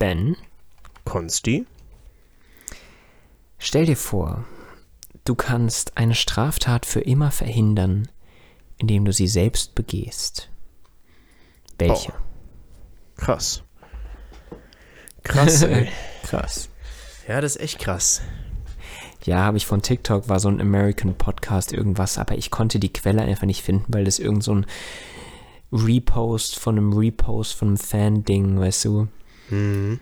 Ben, Konsti? stell dir vor, du kannst eine Straftat für immer verhindern, indem du sie selbst begehst. Welche? Krass. Krass, ey. Krass. Ja, das ist echt krass. Ja, habe ich von TikTok, war so ein American Podcast, irgendwas, aber ich konnte die Quelle einfach nicht finden, weil das irgend so ein Repost von einem Repost von einem Fan-Ding, weißt du? Mhm.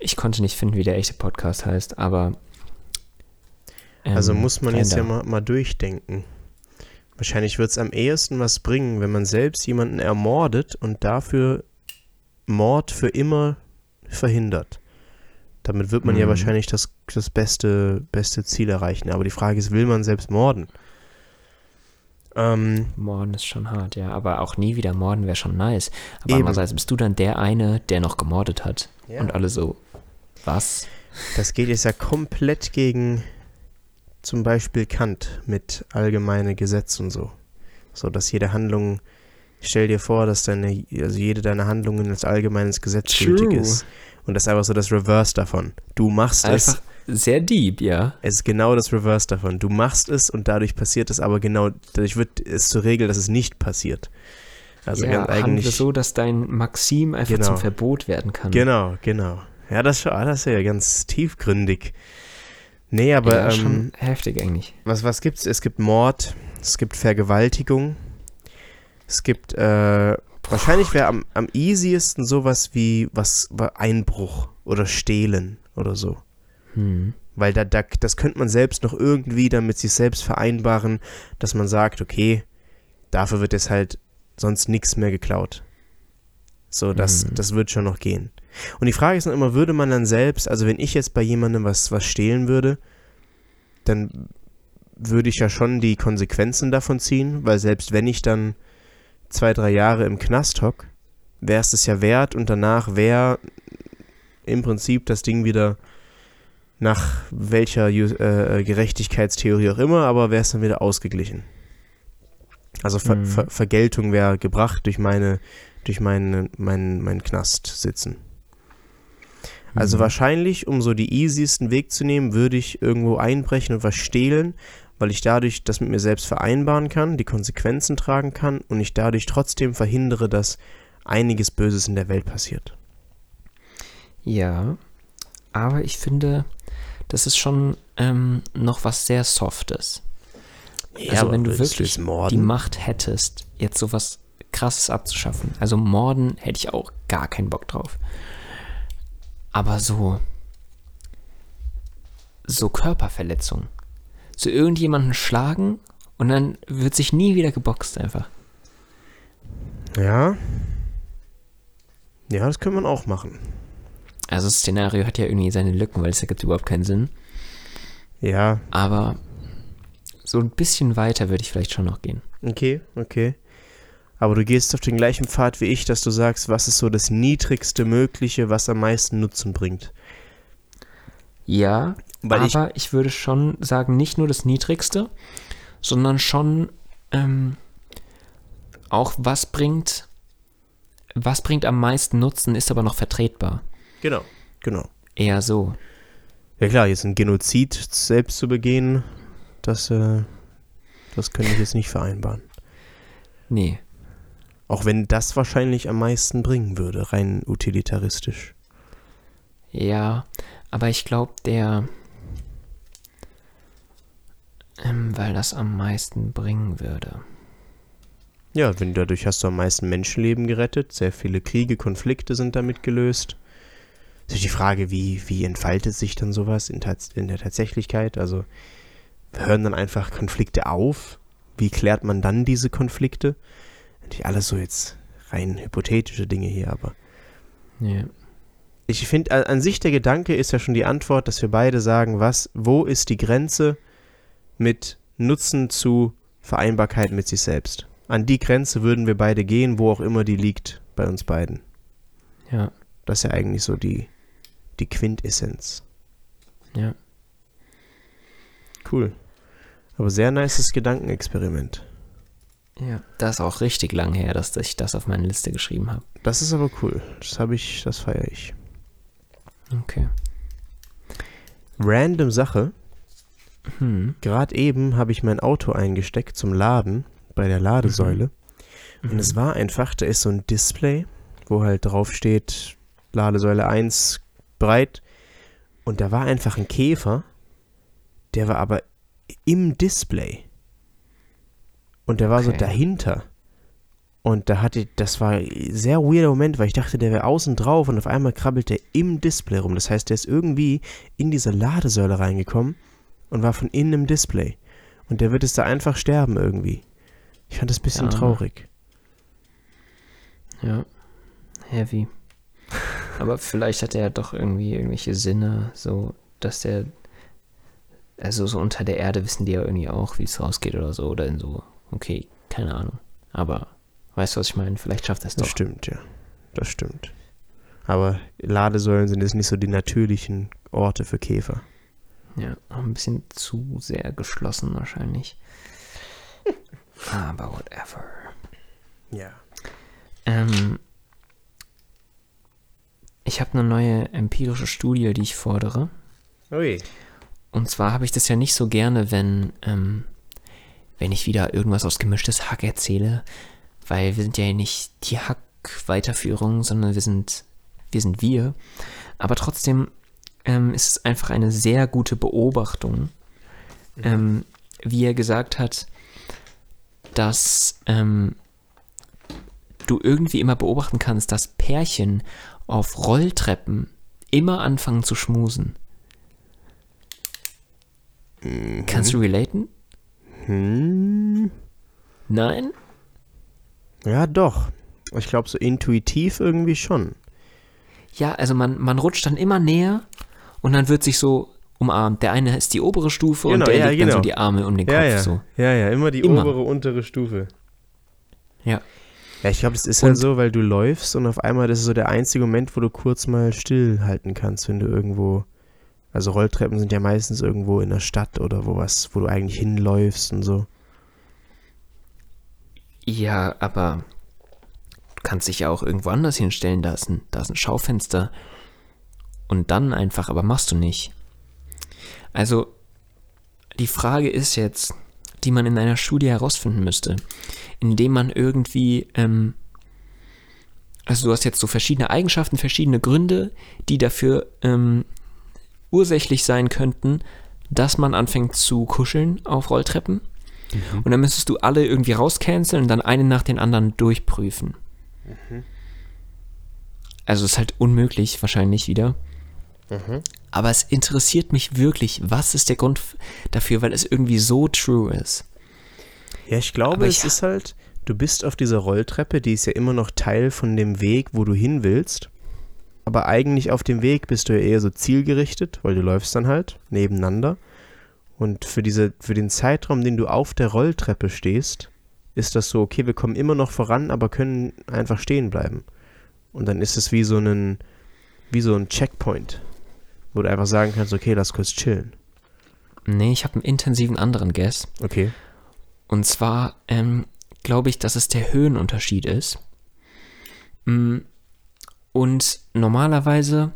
Ich konnte nicht finden, wie der echte Podcast heißt, aber. ähm, Also muss man jetzt ja mal, mal durchdenken. Wahrscheinlich wird es am ehesten was bringen, wenn man selbst jemanden ermordet und dafür Mord für immer verhindert. Damit wird man ja Mhm. wahrscheinlich das, das beste, beste Ziel erreichen. Aber die Frage ist, will man selbst morden? Ähm, Morden ist schon hart, ja, aber auch nie wieder morden wäre schon nice. Aber Eben. andererseits bist du dann der eine, der noch gemordet hat. Ja. Und alle so, was? das geht jetzt ja komplett gegen zum Beispiel Kant mit allgemeine Gesetz und so. So, dass jede Handlung, stell dir vor, dass deine, also jede deiner Handlungen als allgemeines Gesetz gültig ist. Und das ist einfach so das Reverse davon. Du machst es, Einfach sehr deep, ja. es ist genau das Reverse davon. Du machst es und dadurch passiert es, aber genau, dadurch wird es zur Regel, dass es nicht passiert. Also ja, ganz eigentlich. so, dass dein Maxim einfach Genau. zum Verbot werden kann. Genau, genau. Ja, das, ah, das ist ja ganz tiefgründig. Nee, aber ja, ähm, schon heftig eigentlich. Was, was gibt's? Es gibt Mord, es gibt Vergewaltigung, es gibt, äh, wahrscheinlich wäre am, am easiesten sowas wie was, wa- Einbruch oder Stehlen oder so. Hm. Weil da, da, das könnte man selbst noch irgendwie dann mit sich selbst vereinbaren, dass man sagt, okay, dafür wird jetzt halt sonst nichts mehr geklaut. So, das, Mhm. das wird schon noch gehen. Und die Frage ist dann immer, würde man dann selbst, also wenn ich jetzt bei jemandem was, was stehlen würde, dann würde ich ja schon die Konsequenzen davon ziehen, weil selbst wenn ich dann zwei, drei Jahre im Knast hock, wäre es das ja wert und danach wäre im Prinzip das Ding wieder nach welcher Ju äh, Gerechtigkeitstheorie auch immer, aber wäre es dann wieder ausgeglichen. Also Ver Mhm. Ver Vergeltung wäre gebracht durch meine, durch meinen mein, mein Knast sitzen. Also Mhm. wahrscheinlich, um so die easiesten Weg zu nehmen, würde ich irgendwo einbrechen und was stehlen, weil ich dadurch das mit mir selbst vereinbaren kann, die Konsequenzen tragen kann und ich dadurch trotzdem verhindere, dass einiges Böses in der Welt passiert. Ja, aber ich finde, das ist schon ähm, noch was sehr Softes. also wenn du wirklich die? Macht hättest, jetzt sowas krasses abzuschaffen. Also Morden hätte ich auch gar keinen Bock drauf. Aber so so Körperverletzung. So irgendjemanden schlagen und dann wird sich nie wieder geboxt einfach. Ja. Ja, das kann man auch machen. Also das Szenario hat ja irgendwie seine Lücken, weil es ergibt überhaupt keinen Sinn. Ja, Aber so ein bisschen weiter würde ich vielleicht schon noch gehen. okay, okay. Aber du gehst auf den gleichen Pfad wie ich, dass du sagst, was ist so das niedrigste Mögliche, was am meisten Nutzen bringt. Ja, Weil ich- aber ich, würde schon sagen, nicht nur das Niedrigste, sondern schon ähm, auch was bringt, was bringt am meisten Nutzen, ist aber noch vertretbar. Genau, genau. Eher so. Ja klar, jetzt ein Genozid selbst zu begehen, das, äh, das könnte ich jetzt nicht vereinbaren. Nee. Auch wenn das wahrscheinlich am meisten bringen würde, rein utilitaristisch. Ja, aber ich glaube, der. Ähm, weil das am meisten bringen würde. Ja, wenn dadurch hast du am meisten Menschenleben gerettet, sehr viele Kriege, Konflikte sind damit gelöst. Ist die Frage, wie, wie entfaltet sich dann sowas in, in der Tatsächlichkeit? Also hören dann einfach Konflikte auf? Wie klärt man dann diese Konflikte? Natürlich alles so jetzt rein hypothetische Dinge hier, aber Ja. ich finde, an- an sich der Gedanke ist ja schon die Antwort, dass wir beide sagen, was, wo ist die Grenze mit Nutzen zu Vereinbarkeit mit sich selbst? An die Grenze würden wir beide gehen, wo auch immer die liegt bei uns beiden. Ja. Das ist ja eigentlich so die, die Quintessenz. Ja. Cool. Aber sehr nices Gedankenexperiment. Ja. Das ist auch richtig lang her, dass ich das auf meine Liste geschrieben habe. Das ist aber cool. Das habe ich, das feiere ich. Okay. Random Sache. Hm. Gerade eben habe ich mein Auto eingesteckt zum Laden bei der Ladesäule. Und es war einfach, da ist so ein Display, wo halt drauf steht, Ladesäule 1 breit. Und da war einfach ein Käfer, der war aber im Display. Und der war so Okay. dahinter. Und da hatte, das war ein sehr weirder Moment, weil ich dachte, der wäre außen drauf und auf einmal krabbelt der im Display rum. Das heißt, der ist irgendwie in diese Ladesäule reingekommen und war von innen im Display. Und der wird es da einfach sterben irgendwie. Ich fand das ein bisschen Ja. traurig. Ja. Heavy. Aber vielleicht hat er ja doch irgendwie irgendwelche Sinne, so, dass der. Also so unter der Erde wissen die ja irgendwie auch, wie es rausgeht oder so. Oder in so. Okay, keine Ahnung. Aber weißt du, was ich meine? Vielleicht schafft er es Das doch. stimmt, ja. Das stimmt. Aber Ladesäulen sind jetzt nicht so die natürlichen Orte für Käfer. Ja, auch ein bisschen zu sehr geschlossen wahrscheinlich. Aber whatever. Ja. Ähm, ich habe eine neue empirische Studie, die ich fordere. Ui. Und zwar habe ich das ja nicht so gerne, wenn, ähm, wenn ich wieder irgendwas aus gemischtes Hack erzähle, weil wir sind ja nicht die Hack-Weiterführung, sondern wir sind, wir sind wir. Aber trotzdem ähm, ist es einfach eine sehr gute Beobachtung, ähm, wie er gesagt hat, dass ähm, du irgendwie immer beobachten kannst, dass Pärchen auf Rolltreppen immer anfangen zu schmusen. Kannst du relaten? Hm. Nein? Ja, doch. Ich glaube, so intuitiv irgendwie schon. Ja, also man, man rutscht dann immer näher und dann wird sich so umarmt. Der eine ist die obere Stufe Genau, und der ja, legt dann so genau. die Arme um den Kopf. Ja, ja. So. Ja, ja, immer die Immer. obere, untere Stufe. Ja. Ja, ich glaube, das ist Und- halt so, weil du läufst und auf einmal, das ist so der einzige Moment, wo du kurz mal stillhalten kannst, wenn du irgendwo. Also Rolltreppen sind ja meistens irgendwo in der Stadt oder wo was, wo du eigentlich hinläufst und so. Ja, aber du kannst dich ja auch irgendwo anders hinstellen. Da ist ein, da ist ein Schaufenster. Und dann einfach, aber machst du nicht. Also, die Frage ist jetzt, die man in einer Studie herausfinden müsste, indem man irgendwie, ähm, also du hast jetzt so verschiedene Eigenschaften, verschiedene Gründe, die dafür ähm, ursächlich sein könnten, dass man anfängt zu kuscheln auf Rolltreppen. Und dann müsstest du alle irgendwie rauscanceln und dann einen nach den anderen durchprüfen. Also ist halt unmöglich wahrscheinlich wieder. Aber es interessiert mich wirklich, was ist der Grund dafür, weil es irgendwie so true ist. Ja, ich glaube, Aber es ich- ist halt, du bist auf dieser Rolltreppe, die ist ja immer noch Teil von dem Weg, wo du hin willst. Aber eigentlich auf dem Weg bist du ja eher so zielgerichtet, weil du läufst dann halt nebeneinander. Und für, diese, für den Zeitraum, den du auf der Rolltreppe stehst, ist das so, okay, wir kommen immer noch voran, aber können einfach stehen bleiben. Und dann ist es wie so ein, wie so ein Checkpoint, wo du einfach sagen kannst, okay, lass kurz chillen. Nee, ich habe einen intensiven anderen Guess. Okay. Und zwar ähm, glaube ich, dass es der Höhenunterschied ist. Mm, Und normalerweise,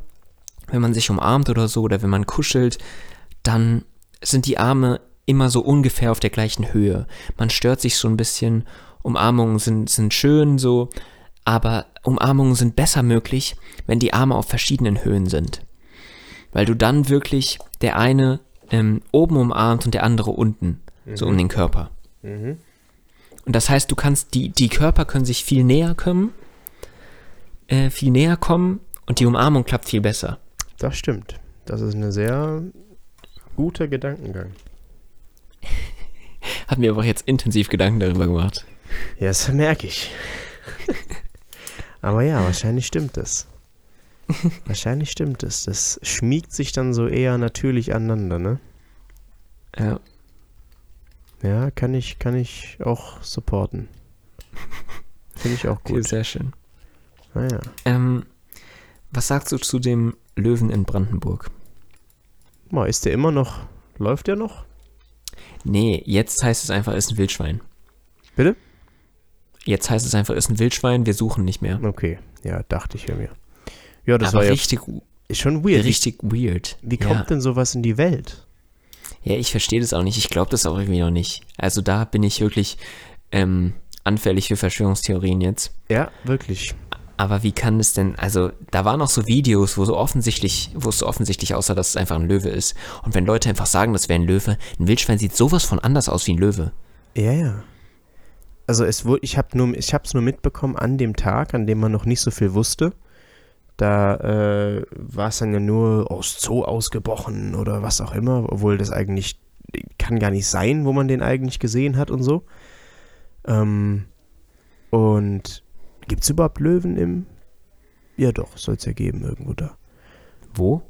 wenn man sich umarmt oder so, oder wenn man kuschelt, dann sind die Arme immer so ungefähr auf der gleichen Höhe. Man stört sich so ein bisschen. Umarmungen sind, sind schön so, aber Umarmungen sind besser möglich, wenn die Arme auf verschiedenen Höhen sind. Weil du dann wirklich der eine ähm, oben umarmt und der andere unten, so um den Körper. Mhm. Und das heißt, du kannst, die, die Körper können sich viel näher kommen, äh, viel näher kommen und die Umarmung klappt viel besser. Das stimmt. Das ist ein sehr guter Gedankengang. Hat mir aber auch jetzt intensiv Gedanken darüber gemacht. Ja, das merke ich. Aber ja, wahrscheinlich stimmt es. Wahrscheinlich stimmt es. Das schmiegt sich dann so eher natürlich aneinander, ne? Ja, Ja, kann ich, kann ich auch supporten. Finde ich auch okay, gut. sehr schön. Naja. Ähm, was sagst du zu dem Löwen in Brandenburg? Mal, ist der immer noch. Läuft der noch? Nee, jetzt heißt es einfach, ist ein Wildschwein. Bitte? Jetzt heißt es einfach, ist ein Wildschwein, wir suchen nicht mehr. Okay. Ja, dachte ich ja mir. Ja, das aber war ja. richtig, Ist schon weird. Richtig weird. Wie kommt ja. denn sowas in die Welt? Ja, ich verstehe das auch nicht. Ich glaube das auch irgendwie noch nicht. Also da bin ich wirklich ähm, anfällig für Verschwörungstheorien jetzt. Ja, wirklich. Aber wie kann es denn, also da waren auch so Videos, wo so offensichtlich, wo es so offensichtlich aussah, dass es einfach ein Löwe ist. Und wenn Leute einfach sagen, das wäre ein Löwe, ein Wildschwein sieht sowas von anders aus wie ein Löwe. Ja, ja. Also es wurde, ich habe nur, ich habe es nur mitbekommen an dem Tag, an dem man noch nicht so viel wusste. Da äh, war es dann ja nur aus Zoo ausgebrochen oder was auch immer, obwohl das eigentlich kann gar nicht sein, wo man den eigentlich gesehen hat und so. Ähm, und gibt es überhaupt Löwen im? Ja doch, soll es ja geben irgendwo da. Wo?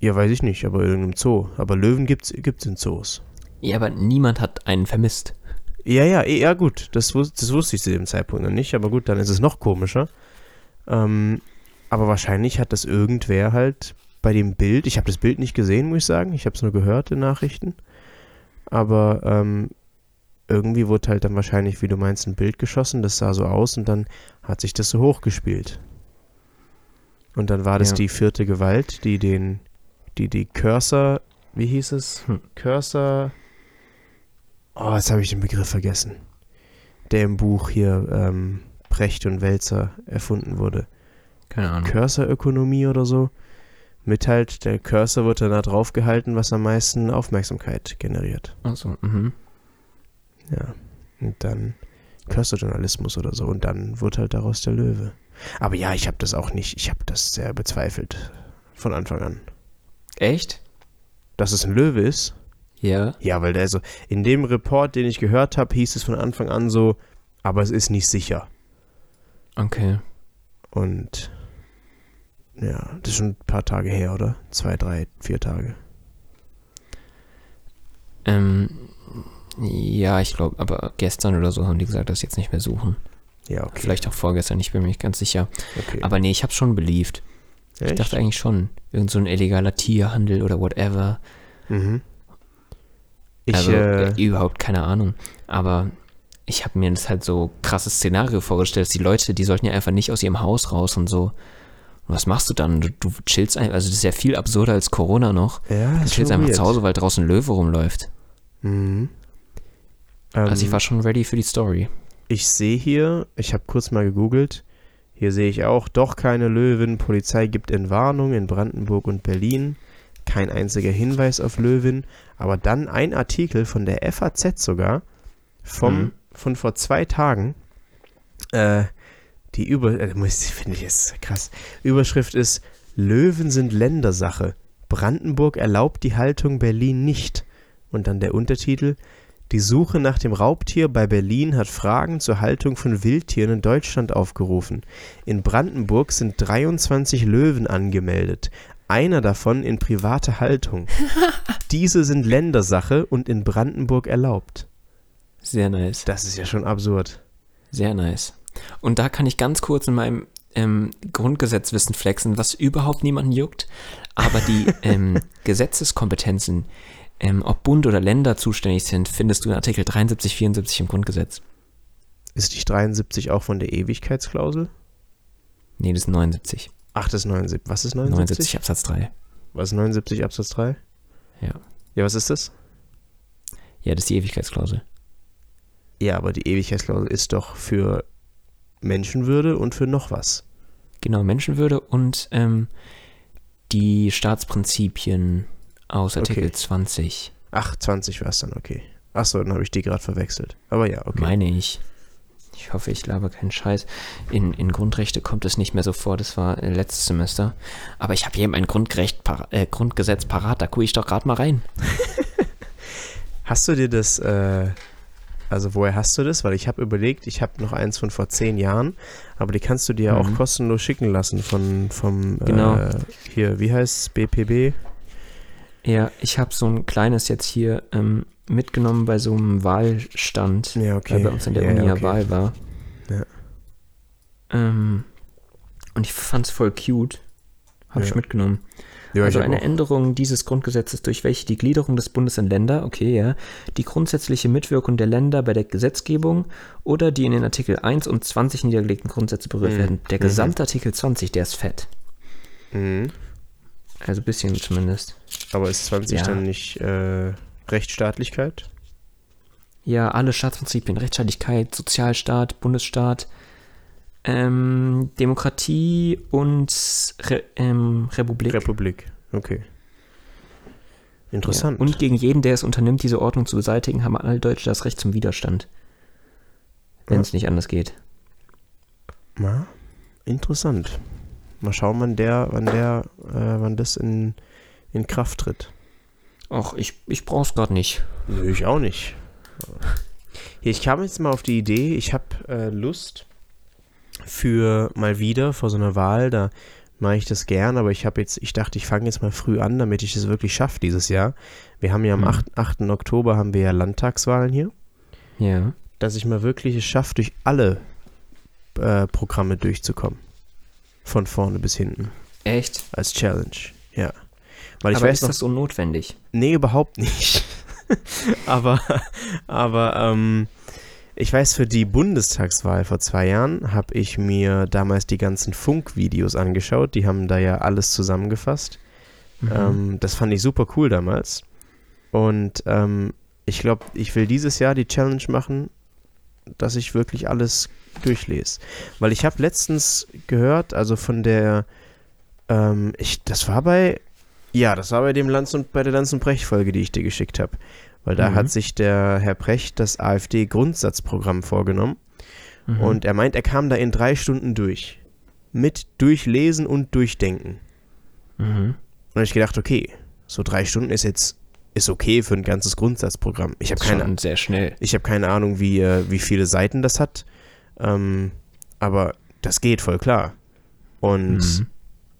Ja, weiß ich nicht, aber in irgendeinem Zoo. Aber Löwen gibt's, gibt's in Zoos. Ja, aber niemand hat einen vermisst. Ja, ja, eh, ja gut, das, das wusste ich zu dem Zeitpunkt noch nicht, aber gut, dann ist es noch komischer. Ähm, aber wahrscheinlich hat das irgendwer halt bei dem Bild, ich habe das Bild nicht gesehen, muss ich sagen, ich habe es nur gehört in Nachrichten, aber ähm, irgendwie wurde halt dann wahrscheinlich, wie du meinst, ein Bild geschossen, das sah so aus und dann hat sich das so hochgespielt. Und dann war das Ja. die vierte Gewalt, die den, die die Cursor, wie hieß es? Hm. Cursor, oh, jetzt habe ich den Begriff vergessen, der im Buch hier ähm, Brecht und Wälzer erfunden wurde. Keine Ahnung. Cursor-Ökonomie oder so. Mit halt, der Cursor wird dann da drauf gehalten, was am meisten Aufmerksamkeit generiert. Also, mhm. Ja. Und dann Cursor-Journalismus oder so. Und dann wird halt daraus der Löwe. Aber ja, ich habe das auch nicht, ich habe das sehr bezweifelt. Von Anfang an. Echt? Dass es ein Löwe ist? Ja. Ja, weil der so, in dem Report, den ich gehört habe, hieß es von Anfang an so, aber es ist nicht sicher. Okay. Und ja, das ist schon ein paar Tage her, oder? Zwei, drei, vier Tage. Ähm, ja, ich glaube, aber gestern oder so haben die gesagt, dass sie jetzt nicht mehr suchen. Ja, okay. Vielleicht auch vorgestern, ich bin mir nicht ganz sicher. okay. Aber nee, ich habe schon beliebt. Ich dachte eigentlich schon, irgend so ein illegaler Tierhandel oder whatever. Mhm. Ich, also äh, äh, überhaupt keine Ahnung. Aber ich habe mir das halt so krasses Szenario vorgestellt, dass die Leute, die sollten ja einfach nicht aus ihrem Haus raus und so. Und was machst du dann? Du, du chillst einfach, also das ist ja viel absurder als Corona noch. ja, Du chillst einfach weird. zu Hause, weil draußen Löwe rumläuft. Mhm. Also ich Ähm, war schon ready für die Story. Ich sehe hier, ich habe kurz mal gegoogelt, hier sehe ich auch, doch keine Löwen, Polizei gibt Entwarnung in Brandenburg und Berlin, kein einziger Hinweis auf Löwen, aber dann ein Artikel von der FAZ sogar, vom, Mhm. von vor zwei Tagen, äh, die Über, äh, finde ich jetzt krass, Überschrift ist, Löwen sind Ländersache, Brandenburg erlaubt die Haltung Berlin nicht. Und dann der Untertitel, die Suche nach dem Raubtier bei Berlin hat Fragen zur Haltung von Wildtieren in Deutschland aufgerufen. In Brandenburg sind 23 Löwen angemeldet, einer davon in privater Haltung. Diese sind Ländersache und in Brandenburg erlaubt. Sehr nice. Das ist ja schon absurd. Sehr nice. Und da kann ich ganz kurz in meinem ähm, Grundgesetzwissen flexen, was überhaupt niemanden juckt. Aber die ähm, Gesetzeskompetenzen, ähm, ob Bund oder Länder zuständig sind, findest du in Artikel 73, 74 im Grundgesetz. Ist nicht 73 auch von der Ewigkeitsklausel? Nee, das ist 79. Ach, das ist 79. Was ist 79? 79 Absatz 3. Was ist 79 Absatz 3? Ja. Ja, was ist das? Ja, das ist die Ewigkeitsklausel. Ja, aber die Ewigkeitsklausel ist doch für Menschenwürde und für noch was. Genau, Menschenwürde und ähm, die Staatsprinzipien aus Artikel Okay. 20, Ach, 20 war es dann, okay. Achso, dann habe ich die gerade verwechselt. Aber ja, okay. meine ich. Ich hoffe, ich laber keinen Scheiß. In, in Grundrechte kommt es nicht mehr so vor, das war äh, letztes Semester. Aber ich habe hier mein Grundrecht, äh, Grundgesetz parat, da gucke ich doch gerade mal rein. Hast du dir das, äh, also woher hast du das? Weil ich habe überlegt, ich habe noch eins von vor zehn Jahren, aber die kannst du dir Mhm. auch kostenlos schicken lassen von, vom, Genau. äh, hier, wie heißt es, BPB? Ja, ich habe so ein kleines jetzt hier ähm, mitgenommen bei so einem Wahlstand, Ja, okay. weil bei uns in der ja, Uni ja okay. Wahl war. Ja. Ähm, und ich fand's voll cute. Habe ich Ja. mitgenommen. Ja, also eine auch. Änderung dieses Grundgesetzes, durch welche die Gliederung des Bundes in Länder, okay, ja, die grundsätzliche Mitwirkung der Länder bei der Gesetzgebung oder die in den Artikel 1 und 20 niedergelegten Grundsätze berührt Mhm. werden. Der Mhm. gesamte Artikel 20, der ist fett. Mhm. Also ein bisschen zumindest. Aber ist 20 Ja. dann nicht äh, Rechtsstaatlichkeit? Ja, alle Staatsprinzipien, Rechtsstaatlichkeit, Sozialstaat, Bundesstaat, ähm, Demokratie und Re ähm, Republik. Republik. Okay. Interessant. Ja. Und gegen jeden, der es unternimmt, diese Ordnung zu beseitigen, haben alle Deutsche das Recht zum Widerstand. Wenn Ja. es nicht anders geht. Na, interessant. Mal schauen, wann der, wann der, äh, wann das in, in Kraft tritt. Ach, ich, ich brauch's gerade nicht. Nö, ich auch nicht. Hier, ich kam jetzt mal auf die Idee, ich habe äh, Lust für mal wieder vor so einer Wahl, da mache ich das gern, aber ich habe jetzt, ich dachte, ich fange jetzt mal früh an, damit ich es wirklich schaffe dieses Jahr. Wir haben ja am Mhm. 8, 8. Oktober haben wir ja Landtagswahlen hier, Ja. dass ich mal wirklich es schaffe, durch alle äh, Programme durchzukommen. Von vorne bis hinten. Echt? Als Challenge, ja. Weil ich Aber weiß ist noch, das so notwendig? Nee, überhaupt nicht. aber aber ähm, ich weiß, für die Bundestagswahl vor zwei Jahren habe ich mir damals die ganzen Funkvideos angeschaut. Die haben da ja alles zusammengefasst. Mhm. Ähm, das fand ich super cool damals. Und ähm, ich glaube, ich will dieses Jahr die Challenge machen, dass ich wirklich alles durchlese. Weil ich habe letztens gehört, also von der, ähm, ich, das war bei, ja, das war bei dem Lanz und bei der Lanz und Brecht Folge, die ich dir geschickt habe. Weil da Mhm. hat sich der Herr Brecht das AfD-Grundsatzprogramm vorgenommen. Mhm. Und er meint, er kam da in drei Stunden durch. Mit Durchlesen und Durchdenken. Mhm. Und ich gedacht, okay, so drei Stunden ist jetzt ist okay für ein ganzes Grundsatzprogramm. Ich habe keine, sehr schnell. ich hab keine Ahnung, wie, äh, wie viele Seiten das hat. Ähm, aber das geht voll klar. Und Mhm.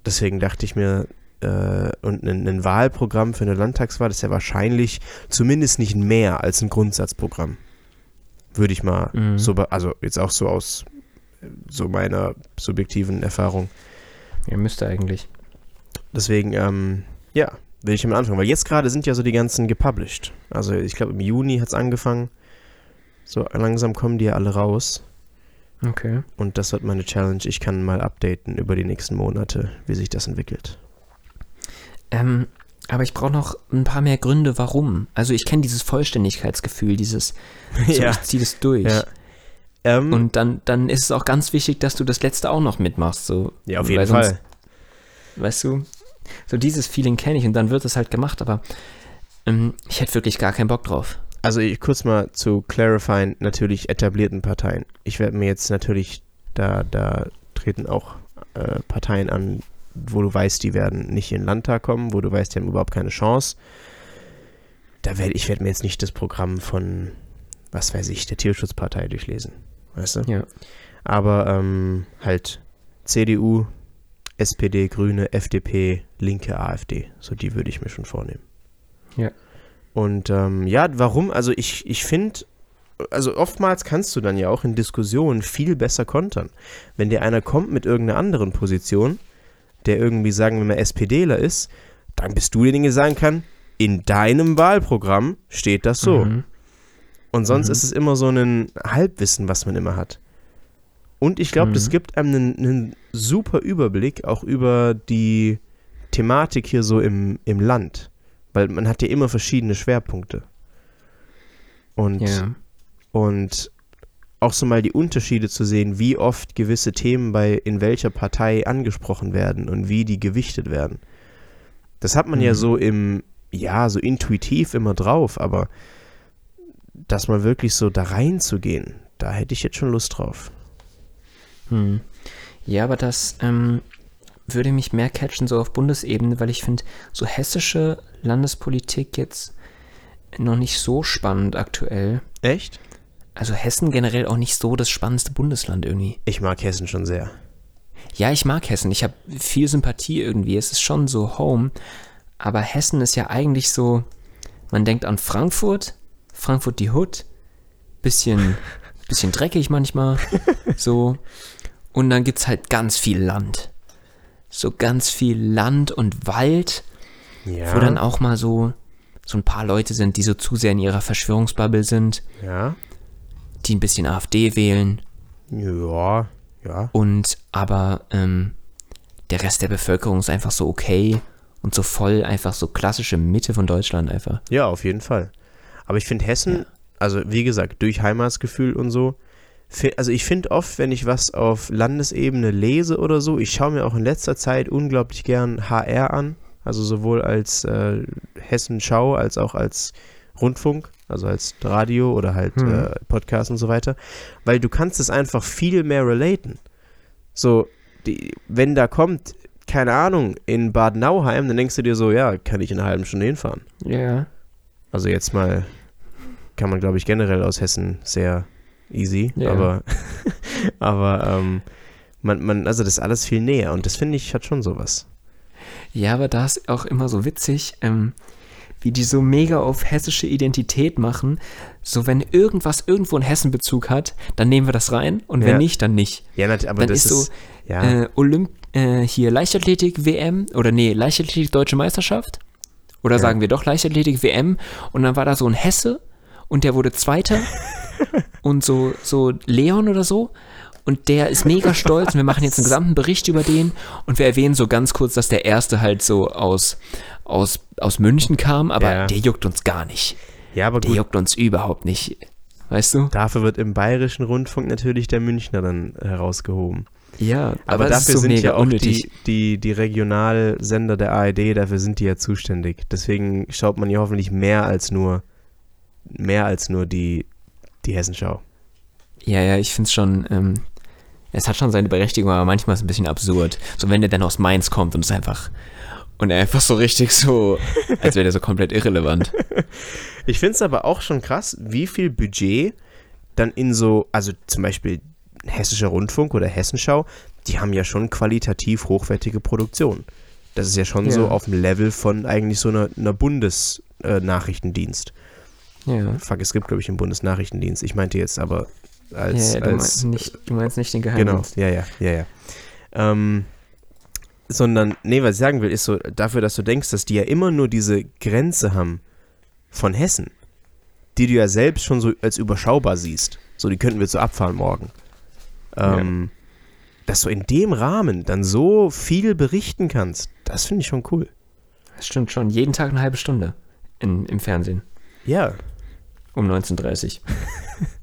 deswegen dachte ich mir, äh, und ein, ein Wahlprogramm für eine Landtagswahl ist ja wahrscheinlich zumindest nicht mehr als ein Grundsatzprogramm. Würde ich mal Mhm. so, also jetzt auch so aus so meiner subjektiven Erfahrung. Ja, müsste eigentlich. Deswegen, ähm, ja, will ich am Anfang, weil jetzt gerade sind ja so die ganzen gepublished. Also ich glaube im Juni hat es angefangen. So langsam kommen die ja alle raus. Okay. Und das wird meine Challenge. Ich kann mal updaten über die nächsten Monate, wie sich das entwickelt. Ähm, aber ich brauche noch ein paar mehr Gründe, warum. Also ich kenne dieses Vollständigkeitsgefühl, dieses, so, Ja. ich ziehe das durch. Ja. Ähm, Und dann, dann ist es auch ganz wichtig, dass du das letzte auch noch mitmachst. So. ja, auf jeden sonst- Fall. Weißt du, so dieses Feeling kenne ich und dann wird es halt gemacht, aber ähm, ich hätte wirklich gar keinen Bock drauf. Also ich kurz mal zu clarifyen, natürlich etablierten Parteien. Ich werde mir jetzt natürlich, da, da treten auch äh, Parteien an, wo du weißt, die werden nicht in den Landtag kommen, wo du weißt, die haben überhaupt keine Chance. Da werde ich werde mir jetzt nicht das Programm von, was weiß ich, der Tierschutzpartei durchlesen. Weißt du? Ja. Aber ähm, halt CDU, SPD, Grüne, FDP, Linke, AfD. So die würde ich mir schon vornehmen. Ja. Und ähm, ja, warum? Also ich, ich finde, also oftmals kannst du dann ja auch in Diskussionen viel besser kontern. Wenn dir einer kommt mit irgendeiner anderen Position, der irgendwie, sagen wir mal, SPDler ist, dann bist du derjenige, der sagen kann, in deinem Wahlprogramm steht das so. Mhm. Und sonst Mhm. ist es immer so ein Halbwissen, was man immer hat. Und ich glaube, das Mhm. gibt einem einen, einen super Überblick auch über die Thematik hier so im, im Land. Weil man hat ja immer verschiedene Schwerpunkte. Und, Ja. und auch so mal die Unterschiede zu sehen, wie oft gewisse Themen bei in welcher Partei angesprochen werden und wie die gewichtet werden. Das hat man ja Mhm. so im, ja, so intuitiv immer drauf, aber das mal wirklich so da reinzugehen, da hätte ich jetzt schon Lust drauf. Hm. Ja, aber das ähm, würde mich mehr catchen, so auf Bundesebene, weil ich finde, so hessische Landespolitik jetzt noch nicht so spannend aktuell. Echt? Also Hessen generell auch nicht so das spannendste Bundesland irgendwie. Ich mag Hessen schon sehr. Ja, ich mag Hessen. Ich habe viel Sympathie irgendwie. Es ist schon so Home. Aber Hessen ist ja eigentlich so, man denkt an Frankfurt, Frankfurt die Hood, bisschen, bisschen dreckig manchmal, so. Und dann gibt's halt ganz viel Land. So ganz viel Land und Wald, Ja. wo dann auch mal so, so ein paar Leute sind, die so zu sehr in ihrer Verschwörungsbubble sind, ja. Die ein bisschen AfD wählen. Ja. Ja. Und aber ähm, der Rest der Bevölkerung ist einfach so okay Und so voll einfach so klassische Mitte von Deutschland einfach. Ja, auf jeden Fall. Aber ich finde Hessen, Ja. also wie gesagt, durch Heimatsgefühl und so, also ich finde oft, wenn ich was auf Landesebene lese oder so, ich schaue mir auch in letzter Zeit unglaublich gern HR an, also sowohl als äh, Hessenschau als auch als Rundfunk, also als Radio oder halt Hm. äh, Podcast und so weiter, weil du kannst es einfach viel mehr relaten. So, die, wenn da kommt, keine Ahnung, in Bad Nauheim, dann denkst du dir so, ja, kann ich in einer halben Stunde hinfahren. Ja. Also jetzt mal kann man, glaube ich, generell aus Hessen sehr easy, Ja. aber, aber ähm, man, man, also das ist alles viel näher und das finde ich hat schon sowas. Ja, aber da ist auch immer so witzig, ähm, wie die so mega auf hessische Identität machen. So, wenn irgendwas irgendwo einen Hessen-Bezug hat, dann nehmen wir das rein und wenn Ja. nicht, dann nicht. Ja, aber Dann das ist so, ist, ja, Äh, Olymp äh, hier Leichtathletik-WM oder nee, Leichtathletik-Deutsche Meisterschaft. Oder Ja. sagen wir doch Leichtathletik-WM. Und dann war da so ein Hesse und der wurde Zweiter. und so, so Leon oder so. Und der ist mega stolz und wir machen jetzt einen gesamten Bericht über den und wir erwähnen so ganz kurz, dass der erste halt so aus, aus, aus München kam, aber Ja. der juckt uns gar nicht. ja, aber Der gut, juckt uns überhaupt nicht. Weißt du? dafür wird im bayerischen Rundfunk natürlich der Münchner dann herausgehoben. Ja, Aber, ist dafür so sind ja auch unnötig. die, die, die Regionalsender der ARD, dafür sind die ja zuständig. Deswegen schaut man ja hoffentlich mehr als nur, mehr als nur die, die Hessenschau. Ja, ja, ich finde es schon, ähm, es hat schon seine Berechtigung, aber manchmal ist es ein bisschen absurd. So, wenn der dann aus Mainz kommt und ist einfach, und er einfach so richtig so, als wäre der so komplett irrelevant. Ich finde es aber auch schon krass, wie viel Budget dann in so, also zum Beispiel Hessischer Rundfunk oder Hessenschau, die haben ja schon qualitativ hochwertige Produktion. Das ist ja schon Ja. so auf dem Level von eigentlich so einer, einer Bundesnachrichtendienst. Ja. Fuck, es gibt, glaube ich, einen Bundesnachrichtendienst. Ich meinte jetzt aber als. ja, ja, du, als meinst nicht, du meinst nicht den Genau, Geheimdienst. ja, ja, ja, ja. Ähm, sondern, nee, was ich sagen will, ist so, dafür, dass du denkst, dass die ja immer nur diese Grenze haben von Hessen, die du ja selbst schon so als überschaubar siehst. So, die könnten wir so abfahren morgen. Ähm, Dass du in dem Rahmen dann so viel berichten kannst, das finde ich schon cool. Das stimmt schon. Jeden Tag eine halbe Stunde in, im Fernsehen. Ja. Um 19.30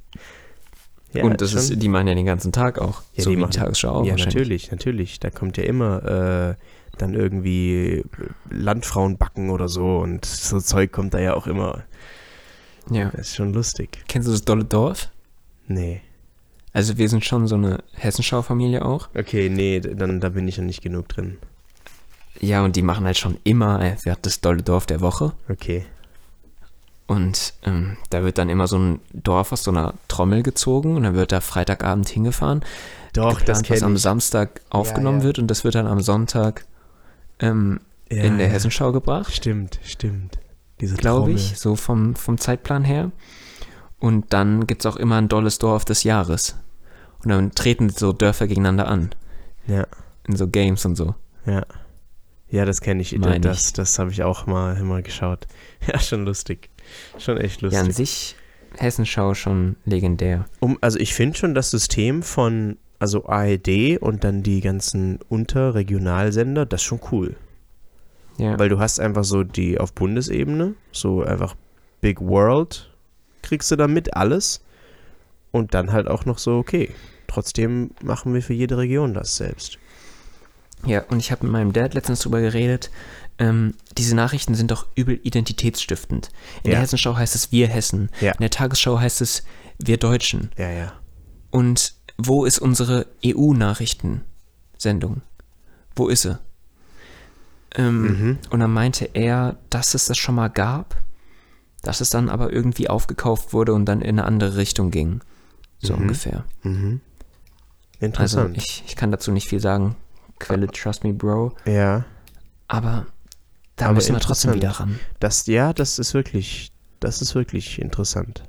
ja Und das schon- ist, die machen ja den ganzen Tag auch. Ja, so die wie machen- die Tagesschau auch Ja, natürlich, natürlich. Da kommt ja immer äh, dann irgendwie Landfrauen backen oder so und so Zeug kommt da ja auch immer. Ja. Das ist schon lustig. Kennst du das Dolle Dorf? Nee. Also wir sind schon so eine Hessenschau-Familie auch. Okay, nee, dann da bin ich ja nicht genug drin. Ja, und die machen halt schon immer äh, das Dolle Dorf der Woche. Okay. Und ähm, da wird dann immer so ein Dorf aus so einer Trommel gezogen und dann wird da Freitagabend hingefahren. Doch, das geplant, was am ich. Samstag aufgenommen ja. wird und das wird dann am Sonntag ähm, Ja, in der ja. Hessenschau gebracht, Stimmt, stimmt. Diese glaube ich, so vom, vom Zeitplan her. Und dann gibt es auch immer ein dolles Dorf des Jahres. Und dann treten so Dörfer gegeneinander an. Ja, In so Games und so. ja. Ja, das kenne ich. Mein das das habe ich auch mal immer geschaut. Ja, schon lustig. Schon echt Ja, an lustig. sich Hessenschau schon legendär. Um, also ich finde schon das System von also ARD und dann die ganzen Unterregionalsender, das ist schon cool. Ja. Weil du hast einfach so die auf Bundesebene, so einfach Big World, kriegst du damit alles. Und dann halt auch noch so, okay, trotzdem machen wir für jede Region das selbst. Ja, und ich habe mit meinem Dad letztens drüber geredet. Ähm, diese Nachrichten sind doch übel identitätsstiftend. In Ja. der Hessenschau heißt es Wir Hessen. Ja. In der Tagesschau heißt es Wir Deutschen. Ja, ja. Und wo ist unsere EU-Nachrichtensendung? Wo ist sie? Ähm, Mhm. Und dann meinte er, dass es das schon mal gab, dass es dann aber irgendwie aufgekauft wurde und dann in eine andere Richtung ging. So Mhm. ungefähr. Mhm. Also Interessant. ich, ich kann dazu nicht viel sagen. Quelle Trust Me Bro. ja. Aber da müssen wir trotzdem wieder ran. Das, ja, das ist wirklich, das ist wirklich interessant.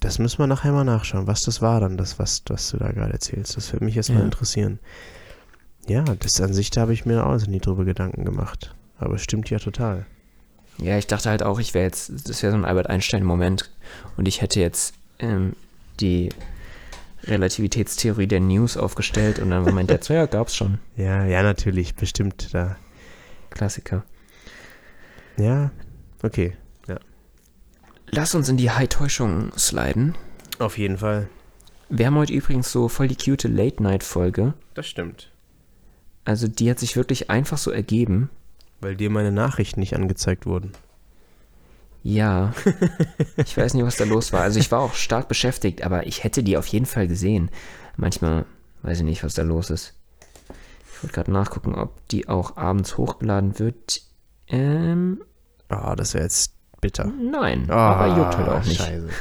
Das müssen wir nachher mal nachschauen, was das war dann, das, was, was du da gerade erzählst. Das würde mich jetzt mal Ja. interessieren. Ja, das an sich, da habe ich mir auch nie drüber Gedanken gemacht. Aber es stimmt ja total. Ja, ich dachte halt auch, ich wäre jetzt, das wäre so ein Albert Einstein-Moment und ich hätte jetzt ähm, die Relativitätstheorie der News aufgestellt und dann war mein Dad so, ja, gab's schon. Ja, ja, natürlich, bestimmt. Da Klassiker. Ja, okay. Lass uns in die High-Täuschung sliden. Auf jeden Fall. Wir haben heute übrigens so voll die cute Late-Night-Folge. Das stimmt. Also die hat sich wirklich einfach so ergeben. Weil dir meine Nachrichten nicht angezeigt wurden. Ja, ich weiß nicht, was da los war. Also ich war auch stark beschäftigt, aber ich hätte die auf jeden Fall gesehen. Manchmal weiß ich nicht, was da los ist. Ich wollte gerade nachgucken, ob die auch abends hochgeladen wird. Ähm, Ah, das wäre jetzt bitter. nein, Ah, aber juckt halt auch nicht. Scheiße.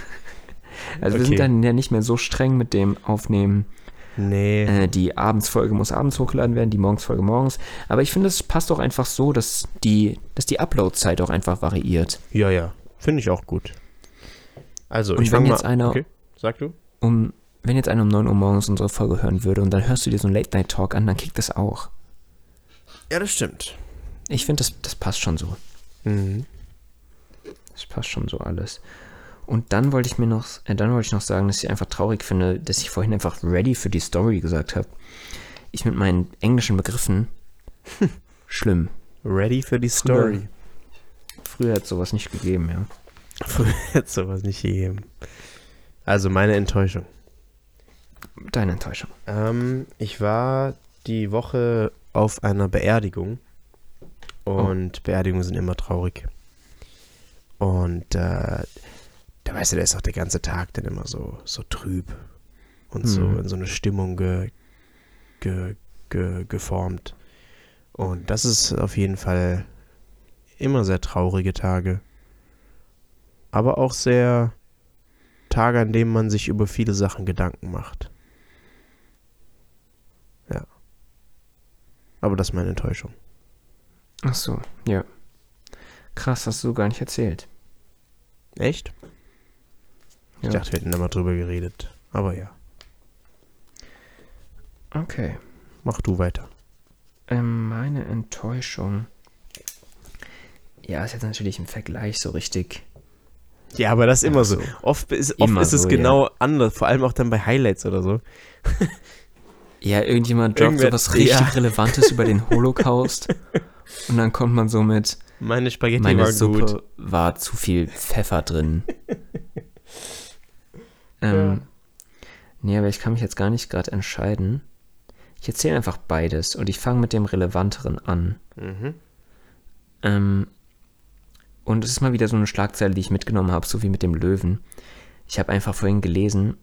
Also wir Okay. sind dann ja nicht mehr so streng mit dem Aufnehmen. Nee. Äh, die Abendsfolge muss abends hochgeladen werden, die Morgensfolge morgens. Aber ich finde, es passt auch einfach so, dass die, dass die Upload-Zeit auch einfach variiert. Ja, ja. Finde ich auch gut. Also, Und ich wenn jetzt mal einer- Okay, sag du? Um, wenn jetzt einer um 9 Uhr morgens unsere Folge hören würde und dann hörst du dir so einen Late-Night-Talk an, dann kickt das auch. Ja, das stimmt. Ich finde, das, das passt schon so. Mhm. Das passt schon so alles. Und dann wollte ich mir noch, äh, dann wollte ich noch sagen, dass ich einfach traurig finde, dass ich vorhin einfach ready für die Story gesagt habe. Ich mit meinen englischen Begriffen schlimm. Ready für die Story. Früher hat sowas nicht gegeben, ja. Früher hätte sowas nicht gegeben. Also, meine Enttäuschung. Deine Enttäuschung. Ähm, ich war die Woche auf einer Beerdigung. Und Beerdigungen sind immer traurig. Und äh, da weißt du, da ist auch der ganze Tag dann immer so, so trüb und so Mhm. in so eine Stimmung ge, ge, ge, geformt. Und das ist auf jeden Fall immer sehr traurige Tage. Aber auch sehr Tage, an denen man sich über viele Sachen Gedanken macht. Aber das ist meine Enttäuschung. Ach so, ja. Krass, hast du gar nicht erzählt. Echt? Ich Ja. dachte, wir hätten da mal drüber geredet. Aber ja, Okay. mach du weiter. Ähm, meine Enttäuschung. Ja, ist jetzt natürlich im Vergleich so richtig. Ja, aber das ist immer so. so. Oft ist, oft Immer ist es so, genau anders, vor allem auch dann bei Highlights oder so. Ja, irgendjemand droppt Irgendwer- so was richtig ja. Relevantes über den Holocaust. Und dann kommt man so mit, Meine Spaghetti meine waren Suppe gut. war zu viel Pfeffer drin. ähm, Nee, aber ich kann mich jetzt gar nicht gerade entscheiden. Ich erzähle einfach beides und ich fange mit dem Relevanteren an. Mhm. Ähm, und es ist mal wieder so eine Schlagzeile, die ich mitgenommen habe, so wie mit dem Löwen. Ich habe einfach vorhin gelesen,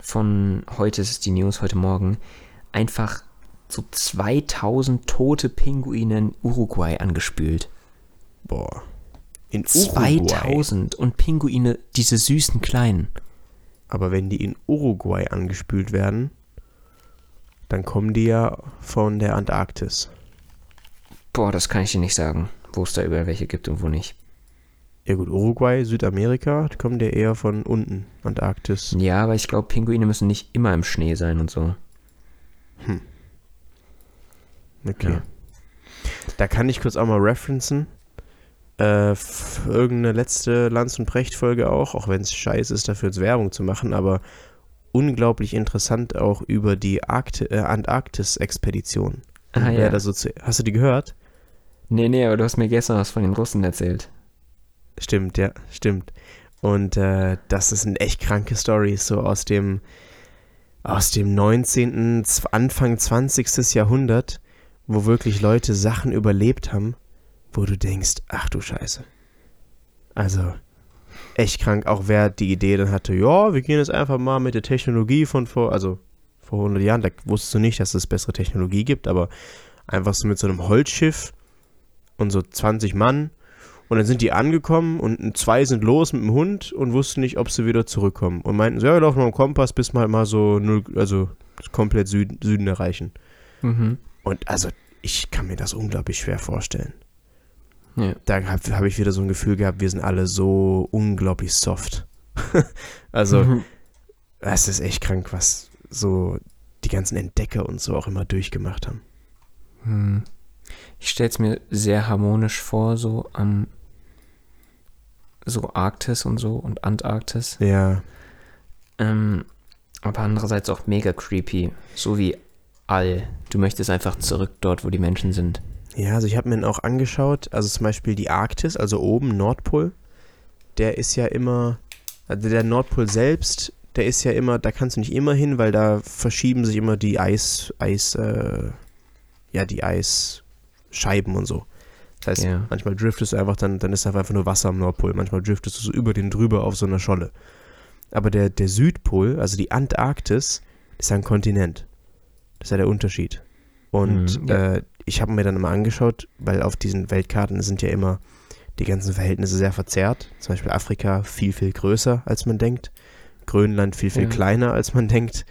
von heute ist es die News, heute Morgen, einfach so 2000 tote Pinguine in Uruguay angespült. Boah. In Uruguay. 2000 und Pinguine, diese süßen kleinen. Aber wenn die in Uruguay angespült werden, dann kommen die ja von der Antarktis. Boah, das kann ich dir nicht sagen, wo es da überall welche gibt und wo nicht. Ja gut, Uruguay, Südamerika, die kommen ja eher von unten, Antarktis. Ja, aber ich glaube, Pinguine müssen nicht immer im Schnee sein und so. Okay. Ja. Da kann ich kurz auch mal referenzen. Äh, irgendeine letzte Lanz- und Brecht-Folge auch, auch wenn es scheiße ist, dafür jetzt Werbung zu machen, aber unglaublich interessant auch über die Arkti äh, Antarktis-Expedition. Ah, ja. da so zu, hast du die gehört? Nee, nee, aber du hast mir gestern was von den Russen erzählt. Stimmt, ja, stimmt. Und äh, das sind echt kranke Stories, so aus dem, aus dem 19., Z- Anfang 20. Jahrhundert, wo wirklich Leute Sachen überlebt haben, wo du denkst, ach du Scheiße. Also, echt krank. Auch wer die Idee dann hatte, ja, wir gehen jetzt einfach mal mit der Technologie von vor, also vor 100 Jahren, da wusstest du nicht, dass es bessere Technologie gibt, aber einfach so mit so einem Holzschiff und so 20 Mann und dann sind die angekommen und zwei sind los mit dem Hund und wussten nicht, ob sie wieder zurückkommen. Und meinten, so, ja, wir laufen mal im Kompass, bis wir halt mal so null, also komplett Süden, Süden erreichen. Mhm. Und also, ich kann mir das unglaublich schwer vorstellen. Ja. Da habe hab ich wieder so ein Gefühl gehabt, wir sind alle so unglaublich soft. also, Mhm. es ist echt krank, was so die ganzen Entdecker und so auch immer durchgemacht haben. Hm. Ich stelle es mir sehr harmonisch vor, so am so Arktis und so und Antarktis. Ja, Ähm, aber andererseits auch mega creepy. So wie all. Du möchtest einfach zurück dort, wo die Menschen sind. Ja, also ich habe mir auch angeschaut, also zum Beispiel die Arktis, also oben Nordpol, der ist ja immer, also der Nordpol selbst, der ist ja immer, da kannst du nicht immer hin, weil da verschieben sich immer die Eis, Eis, äh, ja, die Eisscheiben und so. Das heißt, Ja. manchmal driftest du einfach, dann, dann ist einfach nur Wasser am Nordpol, manchmal driftest du so über den drüber auf so einer Scholle. Aber der, der Südpol, also die Antarktis, ist ja ein Kontinent. Das ist ja der Unterschied. Und Mhm, äh, ich habe mir dann immer angeschaut, weil auf diesen Weltkarten sind ja immer die ganzen Verhältnisse sehr verzerrt. Zum Beispiel Afrika viel, viel größer, als man denkt. Grönland viel, viel Ja. kleiner, als man denkt.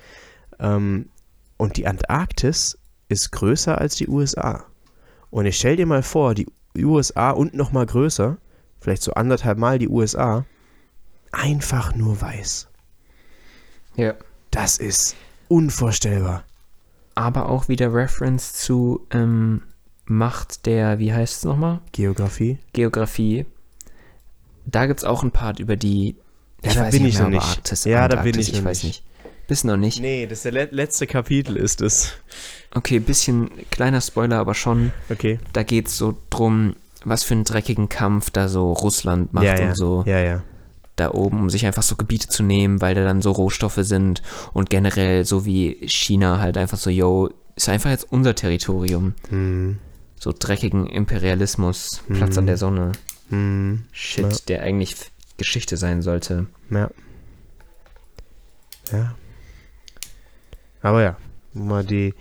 Ähm, und die Antarktis ist größer als die USA. Und ich stell dir mal vor, die USA und noch mal größer, vielleicht so anderthalb Mal die USA, einfach nur weiß. Ja. Das ist unvorstellbar. Aber auch wieder Reference zu ähm, Macht der, wie heißt es nochmal? Geografie. Geografie. Da gibt es auch einen Part über die. Ja, da weiß bin ich noch nicht. Arktis, Ja, da bin Antarktis, ich ich weiß nicht. nicht. Bist noch nicht? Nee, das ist der letzte Kapitel ist es. Okay, bisschen kleiner Spoiler, aber schon. Okay. Da geht es so drum, was für einen dreckigen Kampf da so Russland macht ja, ja. und so. Ja, ja. da oben, um sich einfach so Gebiete zu nehmen, weil da dann so Rohstoffe sind und generell so wie China halt einfach so, yo, ist einfach jetzt unser Territorium. Hm. So dreckigen Imperialismus, Platz Mhm. an der Sonne. Hm. Shit, Ja. der eigentlich Geschichte sein sollte. Ja. Ja. Aber ja, mal die,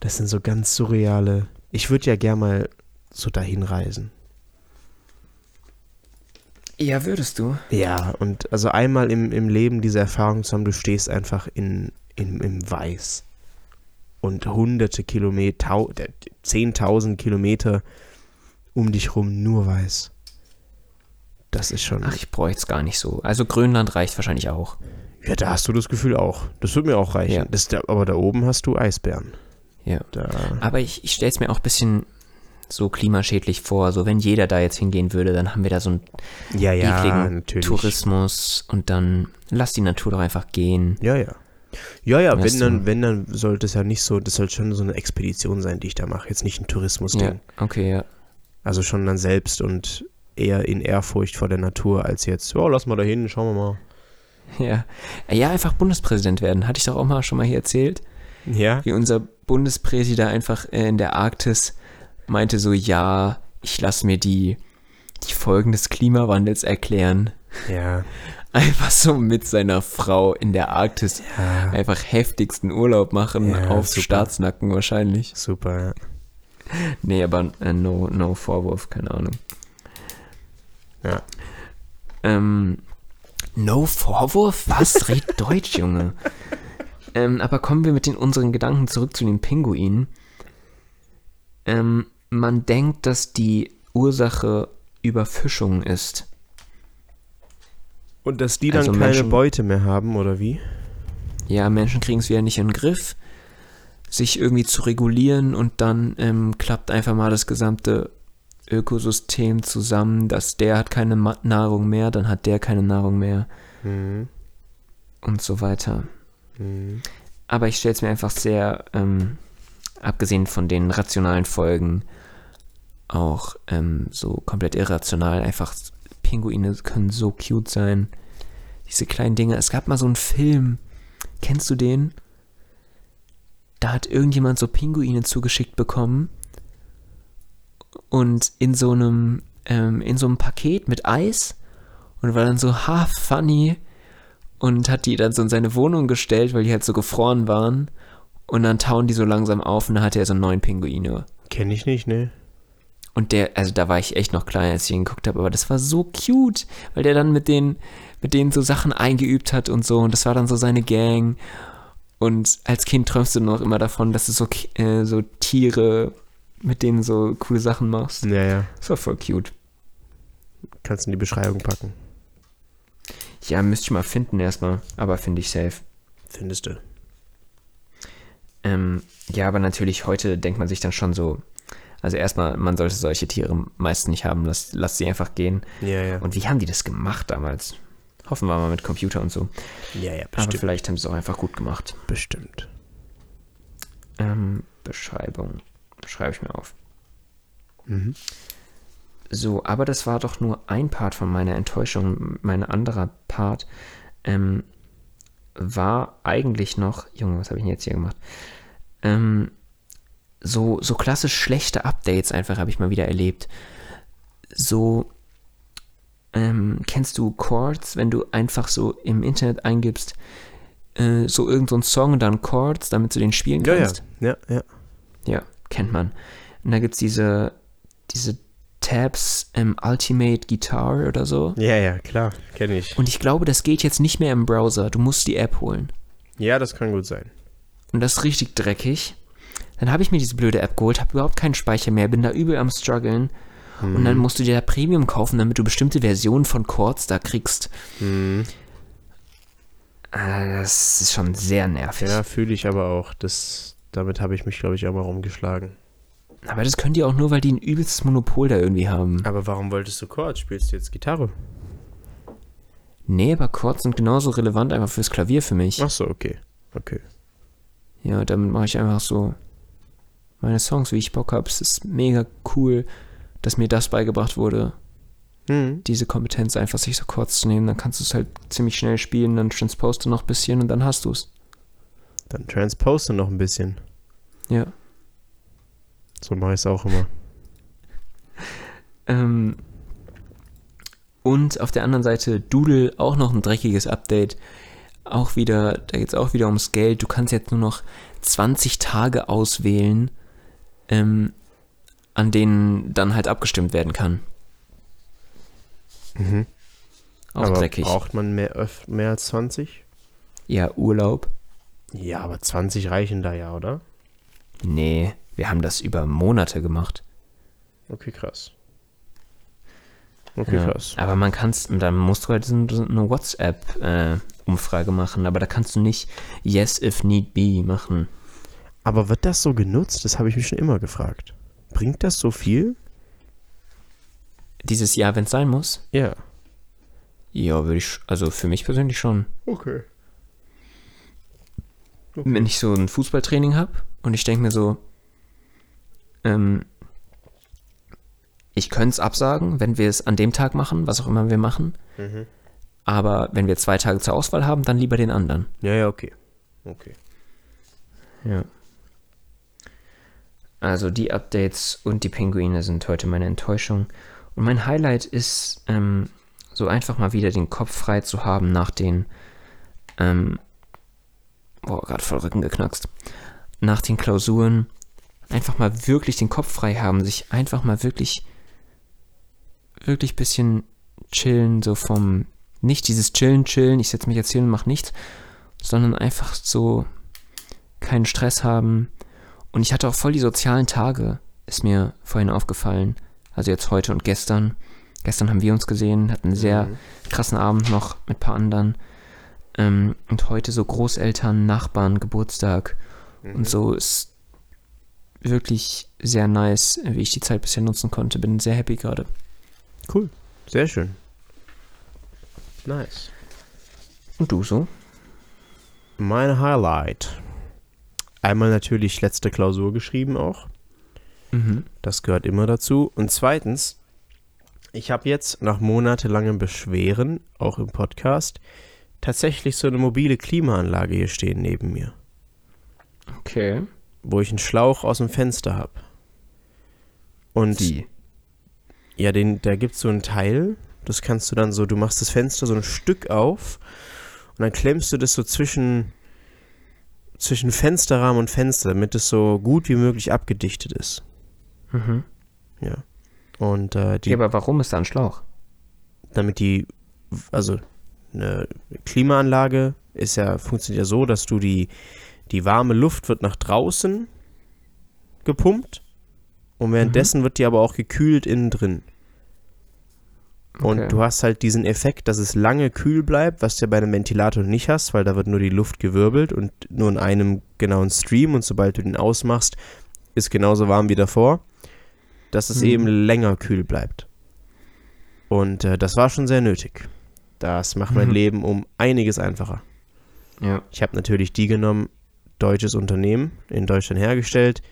das sind so ganz surreale. Ich würde ja gern mal so dahin reisen. Ja, würdest du? Ja, und also einmal im, im Leben diese Erfahrung zu haben, du stehst einfach in, in, im Weiß. Und hunderte Kilometer, tau- 10.000 Kilometer um dich rum nur Weiß. Das ist schon. Ach, ich bräuchte es gar nicht so. Also Grönland reicht wahrscheinlich auch. Ja, da hast du das Gefühl auch. Das wird mir auch reichen. Ja. Das, da, aber da oben hast du Eisbären. Ja. Da, Aber ich, ich stelle es mir auch ein bisschen so klimaschädlich vor. So, wenn jeder da jetzt hingehen würde, dann haben wir da so einen ja, ja, ekligen natürlich. Tourismus und dann lass die Natur doch einfach gehen. Ja, ja. Ja, ja, Weißt wenn du? dann, wenn dann sollte es ja nicht so, das soll schon so eine Expedition sein, die ich da mache. Jetzt nicht ein Tourismusding. Ja, okay, ja. Also schon dann selbst und eher in Ehrfurcht vor der Natur als jetzt, oh, lass mal da hin, schauen wir mal. Ja. Ja, einfach Bundespräsident werden. Hatte ich doch auch mal schon mal hier erzählt. Ja? Wie unser Bundespräsident einfach äh, in der Arktis meinte so, ja, ich lasse mir die, die Folgen des Klimawandels erklären. Ja. Einfach so mit seiner Frau in der Arktis Ja. einfach heftigsten Urlaub machen, Ja, auf super. Staatsnacken wahrscheinlich. Super, ja. Nee, aber äh, no, no Vorwurf, keine Ahnung. Ja. Ähm, no Vorwurf? Was? Red Deutsch, Junge. Ähm, aber kommen wir mit den unseren Gedanken zurück zu den Pinguinen. Ähm, man denkt, dass die Ursache Überfischung ist. Und dass die dann Also keine Menschen- Beute mehr haben, oder wie? Ja, Menschen kriegen es wieder nicht in den Griff, sich irgendwie zu regulieren und dann ähm, klappt einfach mal das gesamte Ökosystem zusammen, dass der hat keine Nahrung mehr, dann hat der keine Nahrung mehr Mhm. und so weiter. Mhm. Aber ich stelle es mir einfach sehr, ähm, abgesehen von den rationalen Folgen, auch ähm, so komplett irrational. Einfach Pinguine können so cute sein. Diese kleinen Dinge. Es gab mal so einen Film. Kennst du den? Da hat irgendjemand so Pinguine zugeschickt bekommen. Und in so einem, ähm, in so einem Paket mit Eis. Und war dann so, ha, funny und hat die dann so in seine Wohnung gestellt, weil die halt so gefroren waren. Und dann tauen die so langsam auf und dann hatte er so neun Pinguine. Kenn ich nicht, ne? Und der, also da war ich echt noch klein, als ich ihn geguckt habe, aber das war so cute, weil der dann mit denen, mit denen so Sachen eingeübt hat und so. Und das war dann so seine Gang. Und als Kind träumst du noch immer davon, dass du so, äh, so Tiere mit denen so coole Sachen machst. Ja, ja. Das war voll cute. Kannst in die Beschreibung packen. Ja, müsste ich mal finden erstmal, aber finde ich safe. Findest du. Ähm, ja, aber natürlich heute denkt man sich dann schon so, also erstmal, man sollte solche Tiere meist nicht haben, lass, lass sie einfach gehen. Ja, ja. Und wie haben die das gemacht damals? Hoffen wir mal mit Computer und so. ja, ja, Aber bestimmt. vielleicht haben sie es auch einfach gut gemacht. Bestimmt. Ähm, Beschreibung. Schreibe ich mir auf. Mhm. So, aber das war doch nur ein Part von meiner Enttäuschung. Mein anderer Part ähm, war eigentlich noch, Junge, was habe ich denn jetzt hier gemacht? Ähm, so, so klassisch schlechte Updates einfach habe ich mal wieder erlebt. So, ähm, kennst du Chords, wenn du einfach so im Internet eingibst, äh, so irgendein so Song und dann Chords, damit du den spielen Ja, ja. kannst? Ja, ja. Ja, kennt man. Und da gibt es diese, diese Tabs im Ultimate Guitar oder so. Ja, ja, klar. Kenne ich. Und ich glaube, das geht jetzt nicht mehr im Browser. Du musst die App holen. Ja, das kann gut sein. Und das ist richtig dreckig. Dann habe ich mir diese blöde App geholt, habe überhaupt keinen Speicher mehr, bin da übel am struggeln. Und dann musst du dir da Premium kaufen, damit du bestimmte Versionen von Chords da kriegst. Mhm. Äh, Das ist schon sehr nervig. Ja, fühle ich aber auch. Das, damit habe ich mich, glaube ich, auch mal rumgeschlagen. Aber das können die auch nur, weil die ein übelstes Monopol da irgendwie haben. Aber warum wolltest du Chords? Spielst du jetzt Gitarre? Nee, aber Chords sind genauso relevant einfach fürs Klavier für mich. Ach so, okay. Okay. Ja, damit mache ich einfach so meine Songs, wie ich Bock habe. Es ist mega cool, dass mir das beigebracht wurde, Mhm. diese Kompetenz einfach sich so kurz zu nehmen. Dann kannst du es halt ziemlich schnell spielen, dann transposte noch ein bisschen und dann hast du es. Dann transposte noch ein bisschen. Ja. So mache ich es auch immer. Ähm, und auf der anderen Seite Doodle auch noch ein dreckiges Update. Auch wieder, da geht es auch wieder ums Geld. Du kannst jetzt nur noch 20 Tage auswählen, ähm, an denen dann halt abgestimmt werden kann. Mhm. Auch aber dreckig. braucht man mehr, mehr als 20? Ja, Urlaub. Ja, aber 20 reichen da ja, oder? Nee, wir haben das über Monate gemacht. Okay, krass. Okay, Ja, krass. Aber man kann's, dann musst du halt eine WhatsApp-Umfrage machen, aber da kannst du nicht Yes if need be machen. Aber wird das so genutzt? Das habe ich mich schon immer gefragt. Bringt das so viel? Dieses Jahr, wenn es sein muss? Ja. Ja, würde ich, also für mich persönlich schon. Okay. Wenn ich so ein Fußballtraining habe und ich denke mir so, ähm, ich könnte es absagen, wenn wir es an dem Tag machen, was auch immer wir machen. Mhm. Aber wenn wir zwei Tage zur Auswahl haben, dann lieber den anderen. Ja, ja, okay. Okay. Ja. Also die Updates und die Pinguine sind heute meine Enttäuschung. Und mein Highlight ist, ähm, so einfach mal wieder den Kopf frei zu haben nach den, ähm, boah, gerade voll Rücken geknackst, nach den Klausuren. Einfach mal wirklich den Kopf frei haben, sich einfach mal wirklich, wirklich bisschen chillen, so vom, nicht dieses Chillen, Chillen, ich setze mich jetzt hin und mach nichts, sondern einfach so keinen Stress haben. Und ich hatte auch voll die sozialen Tage, ist mir vorhin aufgefallen. Also jetzt heute und gestern. Gestern haben wir uns gesehen, hatten einen sehr Mhm. krassen Abend noch mit ein paar anderen. Ähm, und heute so Großeltern, Nachbarn, Geburtstag. Und so ist wirklich sehr nice, wie ich die Zeit bisher nutzen konnte. Bin sehr happy gerade. Cool. Sehr schön. Nice. Und du so? Mein Highlight. Einmal natürlich letzte Klausur geschrieben auch. Mhm. Das gehört immer dazu. Und zweitens, ich habe jetzt nach monatelangem Beschweren, auch im Podcast, tatsächlich so eine mobile Klimaanlage hier stehen neben mir, Okay. wo ich einen Schlauch aus dem Fenster habe. Und Wie? ja, den, da gibt es so ein Teil, das kannst du dann so, du machst das Fenster so ein Stück auf und dann klemmst du das so zwischen, zwischen Fensterrahmen und Fenster, damit es so gut wie möglich abgedichtet ist. Mhm. Ja. Und äh, die Ja, aber warum ist da ein Schlauch? damit die, also eine Klimaanlage ist ja, funktioniert ja so, dass du die, die warme Luft wird nach draußen gepumpt und währenddessen wird die aber auch gekühlt innen drin. Und Okay. du hast halt diesen Effekt, dass es lange kühl bleibt, was du ja bei einem Ventilator nicht hast, weil da wird nur die Luft gewirbelt und nur in einem genauen Stream und sobald du den ausmachst, ist genauso warm wie davor, dass es Mhm. eben länger kühl bleibt. Und äh, das war schon sehr nötig. Das macht mein Mhm. Leben um einiges einfacher. Ja. Ich habe natürlich die genommen, deutsches Unternehmen, in Deutschland hergestellt.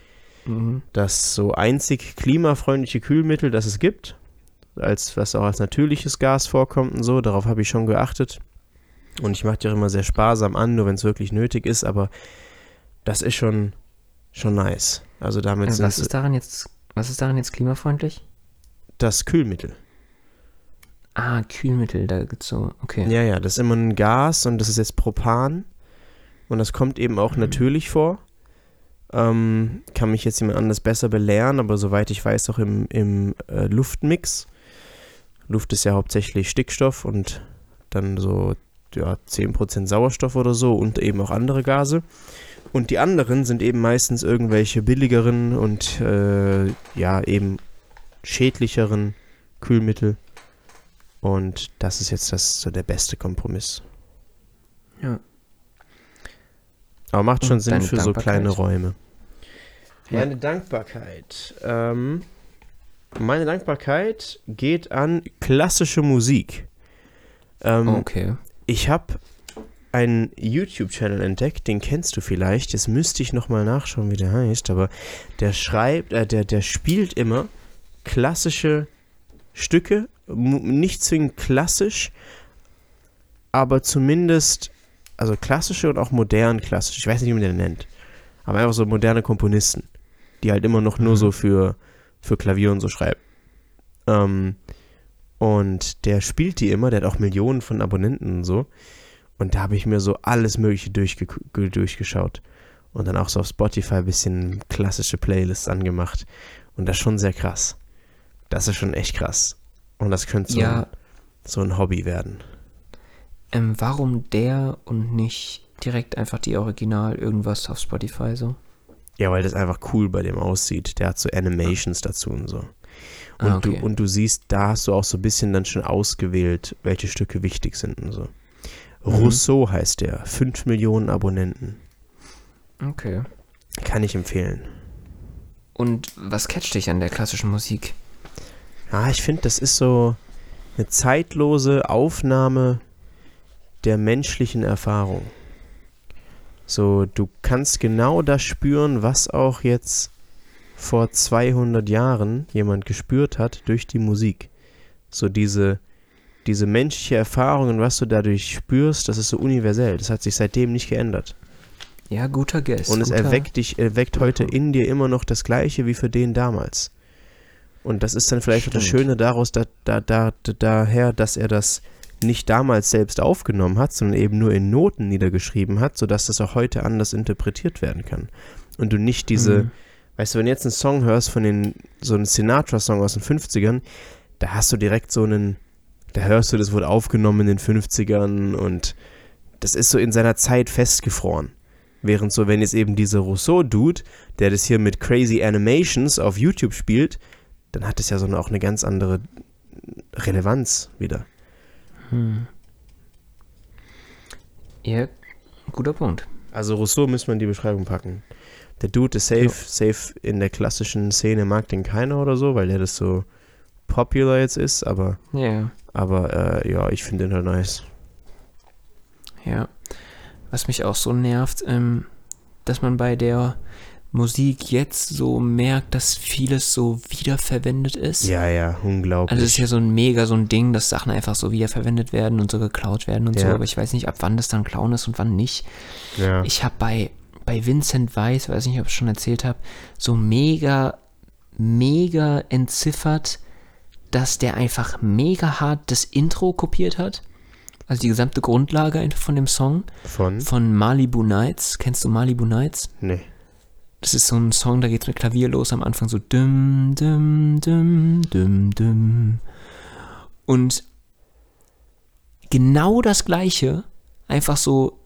Mhm. das so einzig klimafreundliche Kühlmittel, das es gibt, als was auch als natürliches Gas vorkommt und so. Darauf habe ich schon geachtet. Und ich mache die auch immer sehr sparsam an, nur wenn es wirklich nötig ist, aber das ist schon, schon nice. Also damit sind was ist daran jetzt, was ist daran jetzt klimafreundlich? das Kühlmittel. Ah, Kühlmittel, da gibt's so, okay. Ja, ja, das ist immer ein Gas und das ist jetzt Propan. Und das kommt eben auch Mhm. natürlich vor. Ähm, kann mich jetzt jemand anders besser belehren, aber soweit ich weiß, auch im, im äh, Luftmix. Luft ist ja hauptsächlich Stickstoff und dann so ja, 10% Sauerstoff oder so und eben auch andere Gase. Und die anderen sind eben meistens irgendwelche billigeren und äh, ja, eben schädlicheren Kühlmittel. Und das ist jetzt das so der beste Kompromiss. Ja. Aber macht schon Und Sinn für so kleine? Räume. Ja. Meine Dankbarkeit. Ähm, meine Dankbarkeit geht an klassische Musik. Ähm, Okay. Ich habe einen YouTube-Channel entdeckt, den kennst du vielleicht. Jetzt müsste ich nochmal nachschauen, wie der heißt, aber der schreibt, äh, der, der spielt immer klassische Stücke, nicht zwingend klassisch, aber zumindest, also klassische und auch modern klassisch. Ich weiß nicht, wie man den nennt. Aber einfach so moderne Komponisten, die halt immer noch nur Mhm. so für, für Klavier und so schreiben. Ähm, und der spielt die immer, der hat auch Millionen von Abonnenten und so. Und da habe ich mir so alles Mögliche durchge ge- durchgeschaut. Und dann auch so auf Spotify ein bisschen klassische Playlists angemacht. Und das ist schon sehr krass. Das ist schon echt krass. Und das könnte so, Ja. ein, so ein Hobby werden. Ähm, warum der und nicht direkt einfach die Original irgendwas auf Spotify so? Ja, weil das einfach cool bei dem aussieht. Der hat so Animations dazu und so. Und, Ah, okay. du, und du siehst, da hast du auch so ein bisschen dann schon ausgewählt, welche Stücke wichtig sind und so. Mhm. Rousseau heißt der. 5 Millionen Abonnenten. Okay. Kann ich empfehlen. Und was catcht dich an der klassischen Musik? Ja, ich finde, das ist so eine zeitlose Aufnahme der menschlichen Erfahrung. So, du kannst genau das spüren, was auch jetzt vor 200 Jahren jemand gespürt hat durch die Musik. So diese, diese menschliche Erfahrung und was du dadurch spürst, das ist so universell. Das hat sich seitdem nicht geändert. Ja, guter Guess. Und es erweckt dich, erweckt heute in dir immer noch das Gleiche wie für den damals. Und das ist dann vielleicht auch das Stimmt. Schöne daraus, da, da, da, da, daher, dass er das nicht damals selbst aufgenommen hat, sondern eben nur in Noten niedergeschrieben hat, sodass das auch heute anders interpretiert werden kann. Und du nicht diese, Mhm. weißt du, wenn du jetzt einen Song hörst von den, so einen Sinatra-Song aus den 50ern, da hast du direkt so einen, da hörst du, das wurde aufgenommen in den 50ern und das ist so in seiner Zeit festgefroren. Während so, wenn jetzt eben dieser Rousseau-Dude, der das hier mit crazy Animations auf YouTube spielt, dann hat es ja so eine, auch eine ganz andere Relevanz wieder. Hm. Ja, guter Punkt. Also Rousseau müssen wir in die Beschreibung packen. Der Dude ist safe, Ja. safe in der klassischen Szene mag den keiner oder so, weil der das so popular jetzt ist, aber, Ja, aber äh, ja, ich finde den halt nice. ja. Was mich auch so nervt, ähm, dass man bei der Musik jetzt so merkt, dass vieles so wiederverwendet ist. Ja, ja, unglaublich. Also es ist ja so ein mega so ein Ding, dass Sachen einfach so wiederverwendet werden und so geklaut werden und so, Ja. aber ich weiß nicht, ab wann das dann klauen ist und wann nicht. ja. Ich habe bei, bei Vincent Weiss, weiß nicht, ob ich schon erzählt habe, so mega, mega entziffert, dass der einfach mega hart das Intro kopiert hat. Also die gesamte Grundlage von dem Song Von? von Malibu Nights. Kennst du Malibu Nights? Nee. Das ist so ein Song, da geht's mit Klavier los am Anfang so düm, düm, düm, düm, düm. Und genau das gleiche, einfach so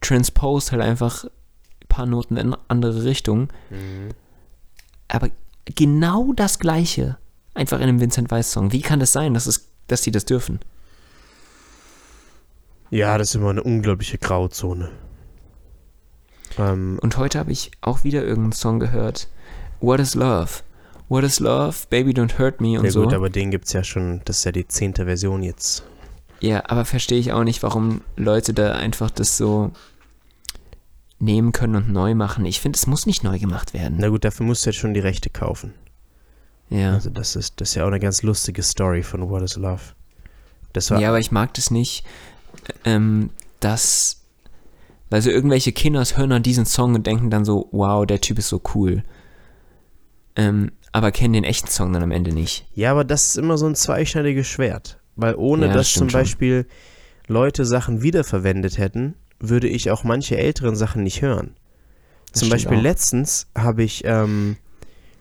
transposed halt einfach ein paar Noten in andere Richtung. Aber genau das gleiche, einfach in einem Vincent Weiss Song. Wie kann das sein, dass, es, dass die das dürfen? Ja, das ist immer eine unglaubliche Grauzone. Ähm, Und heute habe ich auch wieder irgendeinen Song gehört. What is Love? What is Love? Baby Don't Hurt Me und ja so. gut, aber den gibt's ja schon, das ist ja die zehnte Version jetzt. Ja, aber verstehe ich auch nicht, warum Leute da einfach das so nehmen können und neu machen. Ich finde, es muss nicht neu gemacht werden. Na gut, dafür musst du jetzt schon die Rechte kaufen. Ja. Also das ist, das ist ja auch eine ganz lustige Story von What is Love. Das war Ja, aber ich mag das nicht, ähm, dass, weil so irgendwelche Kinders hören dann diesen Song und denken dann so, wow, der Typ ist so cool. Ähm, aber kennen den echten Song dann am Ende nicht. Ja, aber das ist immer so ein zweischneidiges Schwert. Weil ohne Ja, das dass zum stimmt schon. Beispiel Leute Sachen wiederverwendet hätten, würde ich auch manche älteren Sachen nicht hören. Das zum Beispiel auch. letztens habe ich ähm,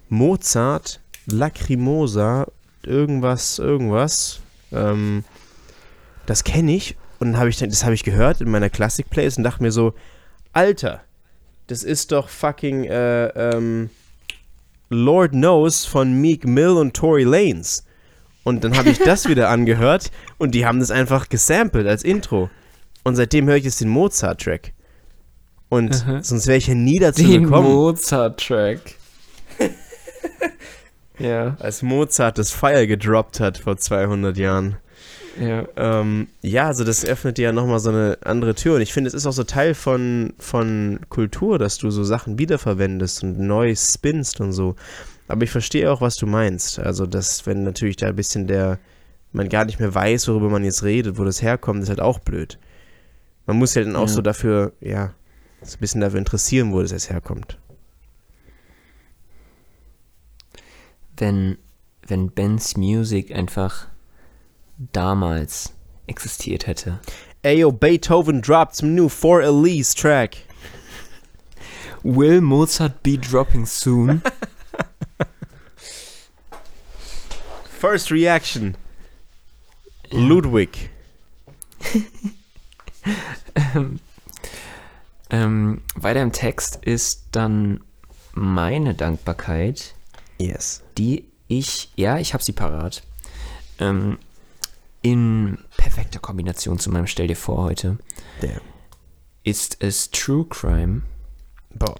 Mozart, Lacrimosa, irgendwas, irgendwas. Ähm, das kenne ich und dann habe ich das habe ich gehört in meiner Classic Plays und dachte mir so, Alter, das ist doch fucking äh, ähm, Lord Knows von Meek Mill und Tory Lanez. Und dann habe ich das wieder angehört und die haben das einfach gesampelt als Intro. Und seitdem höre ich jetzt den Mozart-Track. Und Aha. sonst wäre ich ja nie dazu Den gekommen. Mozart-Track. ja, als Mozart das Fire gedroppt hat vor 200 Jahren. Ja. Ähm, ja, also das öffnet dir ja nochmal so eine andere Tür. Und ich finde, es ist auch so Teil von, von Kultur, dass du so Sachen wiederverwendest und neu spinnst und so. Aber ich verstehe auch, was du meinst. Also, dass, wenn natürlich da ein bisschen der, man gar nicht mehr weiß, worüber man jetzt redet, wo das herkommt, ist halt auch blöd. Man muss ja dann auch Ja. so dafür, ja, so ein bisschen dafür interessieren, wo das jetzt herkommt. Wenn, wenn Ben's Music einfach damals existiert hätte. Ayo, Beethoven dropped some new For Elise track. Will Mozart be dropping soon? First reaction. Ludwig. ähm, weiter im Text ist dann meine Dankbarkeit, Yes. die ich, ja, ich habe sie parat, ähm, in perfekter Kombination zu meinem Stell dir vor heute, Damn. ist es True Crime, Boah.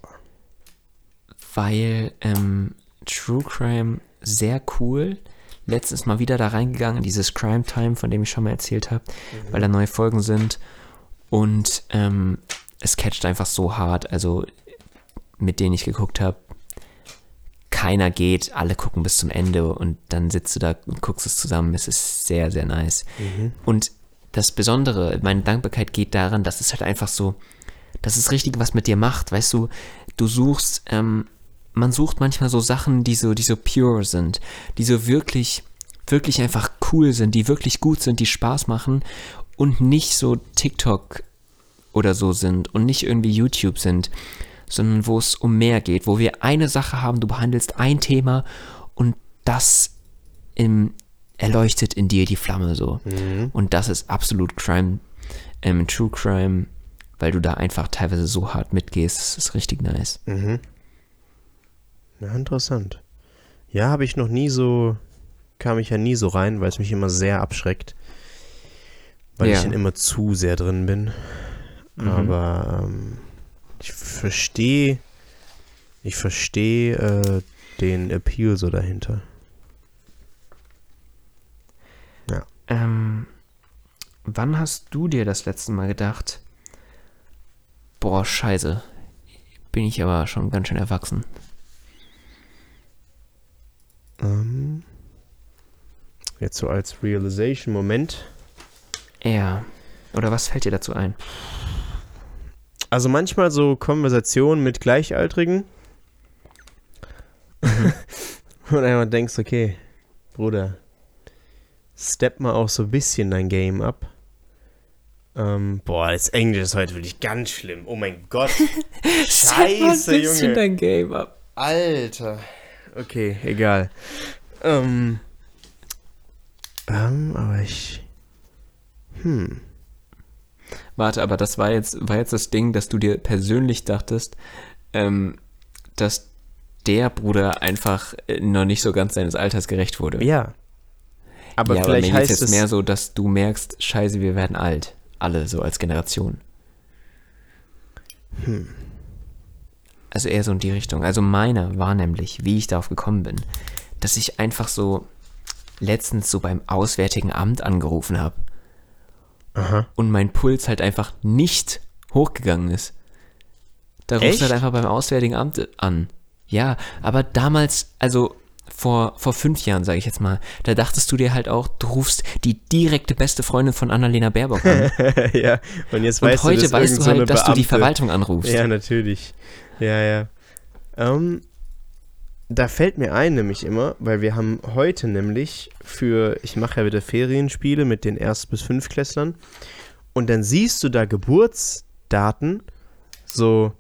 weil ähm, True Crime sehr cool. Letztens mal wieder da reingegangen, in dieses Crime Time, von dem ich schon mal erzählt habe, weil da neue Folgen sind. Und ähm, es catcht einfach so hart. Also mit denen ich geguckt habe, keiner geht, alle gucken bis zum Ende und dann sitzt du da und guckst es zusammen. Es ist sehr, sehr nice. Und das Besondere, meine Dankbarkeit geht daran, dass es halt einfach so, dass es richtig was mit dir macht. Weißt du, du suchst, ähm, man sucht manchmal so Sachen, die so, die so pure sind, die so wirklich, wirklich einfach cool sind, die wirklich gut sind, die Spaß machen und nicht so TikTok oder so sind und nicht irgendwie YouTube sind, sondern wo es um mehr geht, wo wir eine Sache haben, du behandelst ein Thema und das im, erleuchtet in dir die Flamme so. Und das ist absolut Crime, ähm, True Crime, weil du da einfach teilweise so hart mitgehst. Das ist richtig nice. Mhm. Ja, interessant. Ja, habe ich noch nie so, kam ich ja nie so rein, weil es mich immer sehr abschreckt. Weil Ja. ich dann immer zu sehr drin bin. Mhm. Aber ähm, ich verstehe, ich verstehe äh, den Appeal so dahinter. Ähm, wann hast du dir das letzte Mal gedacht, boah, scheiße, bin ich aber schon ganz schön erwachsen. Ähm, jetzt so als Realization-Moment. Ja. Oder was fällt dir dazu ein? Also manchmal so Konversationen mit Gleichaltrigen. Und einfach denkst, okay, Bruder, step mal auch so ein bisschen dein Game ab. Ähm, boah, das Englisch ist heute wirklich ganz schlimm. Oh mein Gott. Scheiße, Junge. dein Game ab. Alter. Okay, egal. Ähm, ähm, aber ich. Hm. Warte, aber das war jetzt, war jetzt das Ding, dass du dir persönlich dachtest, ähm, dass der Bruder einfach äh, noch nicht so ganz seines Alters gerecht wurde. Ja. Aber ja, vielleicht aber heißt jetzt es. mehr so, dass du merkst, scheiße, wir werden alt. Alle so als Generation. Hm. Also eher so in die Richtung. Also meine war nämlich, wie ich darauf gekommen bin, dass ich einfach so letztens so beim Auswärtigen Amt angerufen habe Aha. und mein Puls halt einfach nicht hochgegangen ist. Da rufst du halt einfach beim Auswärtigen Amt an. Ja, aber damals, also vor, vor fünf Jahren, sage ich jetzt mal, da dachtest du dir halt auch, du rufst die direkte beste Freundin von Annalena Baerbock an. ja, und jetzt Und weißt heute du, weißt du so halt, dass du die Beamte- Verwaltung anrufst. Ja, natürlich. Ja, ja. Ähm, da fällt mir ein, nämlich immer, weil wir haben heute nämlich für, ich mache ja wieder Ferienspiele mit den Erst- bis Fünftklässlern und dann siehst du da Geburtsdaten, so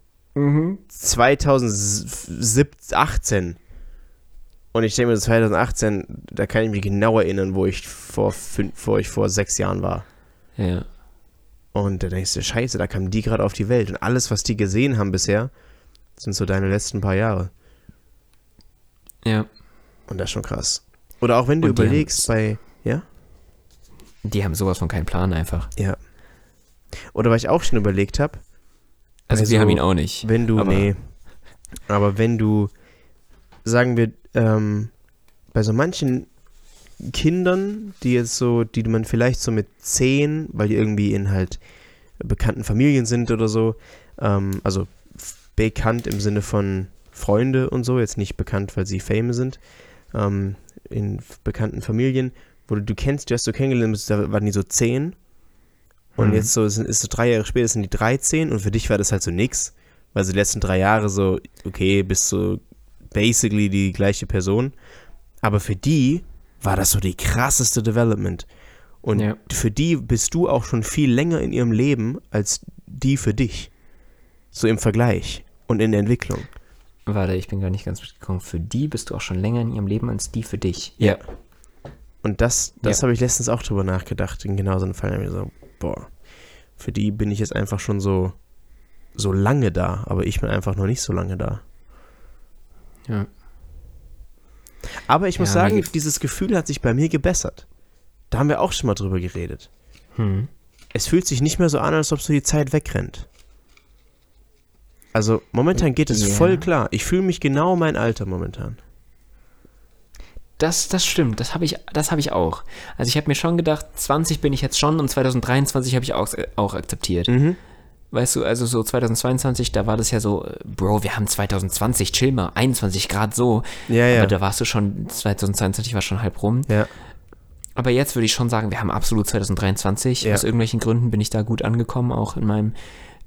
2018. Und ich denke mir, so 2018, da kann ich mich genau erinnern, wo ich vor, fünf, wo ich vor sechs Jahren war. Ja. Und da denkst du, scheiße, da kamen die gerade auf die Welt. Und alles, was die gesehen haben bisher, sind so deine letzten paar Jahre. Ja. Und das ist schon krass. Oder auch wenn du Und überlegst bei, ja? Die haben sowas von keinen Plan einfach. Ja. Oder was ich auch schon überlegt habe, Also, Also, wir haben ihn auch nicht. wenn du, Aber- nee, aber wenn du, sagen wir, ähm, bei so manchen Kindern, die jetzt so, die man vielleicht so mit zehn, weil die irgendwie in halt bekannten Familien sind oder so, ähm, also bekannt im Sinne von Freunde und so, jetzt nicht bekannt, weil sie Fame sind, ähm, in bekannten Familien, wo du, du kennst, du hast so kennengelernt, da waren die so zehn und Mhm. jetzt so sind, ist so drei Jahre später sind die 13 und für dich war das halt so nix, weil so die letzten drei Jahre so, okay, bist so basically die gleiche Person, aber für die war das so die krasseste Development. Und Ja. für die bist du auch schon viel länger in ihrem Leben als die für dich. So im Vergleich und in der Entwicklung. Warte, ich bin gar nicht ganz mitgekommen. Für die bist du auch schon länger in ihrem Leben als die für dich. Ja. Und das, das Ja. habe ich letztens auch drüber nachgedacht. In genau so einem Fall habe ich mir so, boah, für die bin ich jetzt einfach schon so, so lange da, aber ich bin einfach noch nicht so lange da. Ja. Aber ich muss Ja, sagen, dieses Gefühl hat sich bei mir gebessert. Da haben wir auch schon mal drüber geredet. Hm. Es fühlt sich nicht mehr so an, als ob so die Zeit wegrennt. Also momentan geht es Ja. voll klar. Ich fühle mich genau mein Alter momentan. Das, das stimmt, das habe ich, das habe ich auch. Also ich habe mir schon gedacht, 20 bin ich jetzt schon und 2023 habe ich auch, auch akzeptiert. Mhm. Weißt du, also so 2022, da war das ja so, äh, Bro, wir haben 2020, chill mal, 21 Grad so. Ja, ja. Aber da warst du schon, 2022 war schon halb rum. Ja. Aber jetzt würde ich schon sagen, wir haben absolut 2023. Ja. Aus irgendwelchen Gründen bin ich da gut angekommen, auch in meinem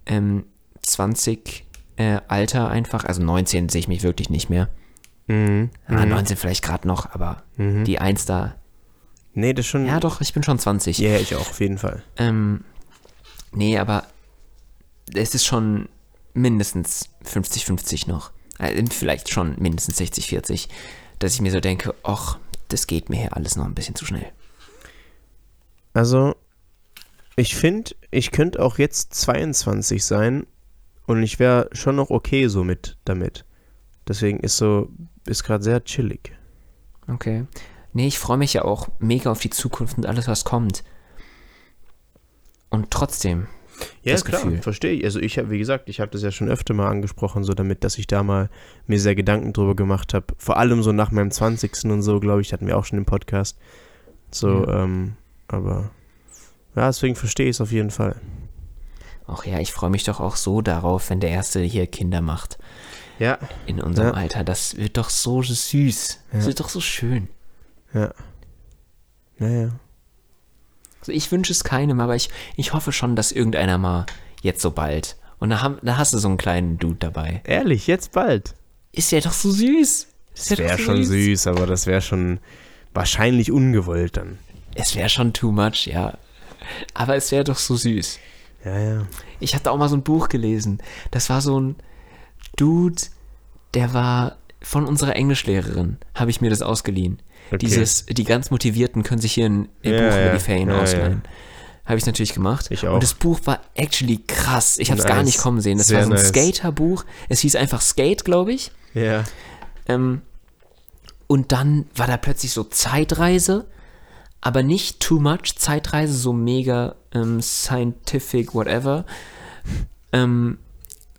ähm, 20 äh, Alter einfach. Also 19 sehe ich mich wirklich nicht mehr. Mhm. Ah, 19 vielleicht gerade noch, aber Mhm. die 1 da. Nee, das ist schon. Ja, doch, ich bin schon 20. Ja, ich auch, auf jeden Fall. Ähm, nee, aber es ist schon mindestens 50-50 noch. Äh, vielleicht schon mindestens 60-40, dass ich mir so denke, ach, das geht mir hier alles noch ein bisschen zu schnell. Also, ich finde, ich könnte auch jetzt 22 sein und ich wäre schon noch okay so mit damit. Deswegen ist so, ist gerade sehr chillig. Okay. Nee, ich freue mich ja auch mega auf die Zukunft und alles, was kommt. Und trotzdem, das Gefühl. verstehe ich. Also ich habe, wie gesagt, ich habe das ja schon öfter mal angesprochen, so damit, dass ich da mal mir sehr Gedanken drüber gemacht habe. Vor allem so nach meinem 20. und so, glaube ich, hatten wir auch schon im Podcast. So, ähm, aber ja, deswegen verstehe ich es auf jeden Fall. Ach ja, ich freue mich doch auch so darauf, wenn der Erste hier Kinder macht Ja, in unserem Ja. Alter. Das wird doch so süß. Das Ja. wird doch so schön. ja. Naja. Also ich wünsche es keinem, aber ich, ich hoffe schon, dass irgendeiner mal jetzt so bald. Und da, haben, da hast du so einen kleinen Dude dabei. Ehrlich, jetzt bald. Ist der doch so süß. Das wäre doch schon süß, aber das wäre schon wahrscheinlich ungewollt dann. Es wäre schon too much, ja. Aber es wäre doch so süß. Ja, ja. Ich hatte auch mal so ein Buch gelesen. Das war so ein Dude, der war von unserer Englischlehrerin, habe ich mir das ausgeliehen. Okay. Dieses, die ganz Motivierten können sich hier ein, ein Ja, Buch über die Ferien ausleihen. Habe ich natürlich gemacht. Ich auch. Und das Buch war actually krass. Ich habe es gar Nice. nicht kommen sehen. Das Sehr war so ein nice. Skaterbuch. Es hieß einfach Skate, glaube ich. Ja. Ähm, und dann war da plötzlich so Zeitreise, aber nicht too much Zeitreise, so mega ähm, scientific, whatever, ähm,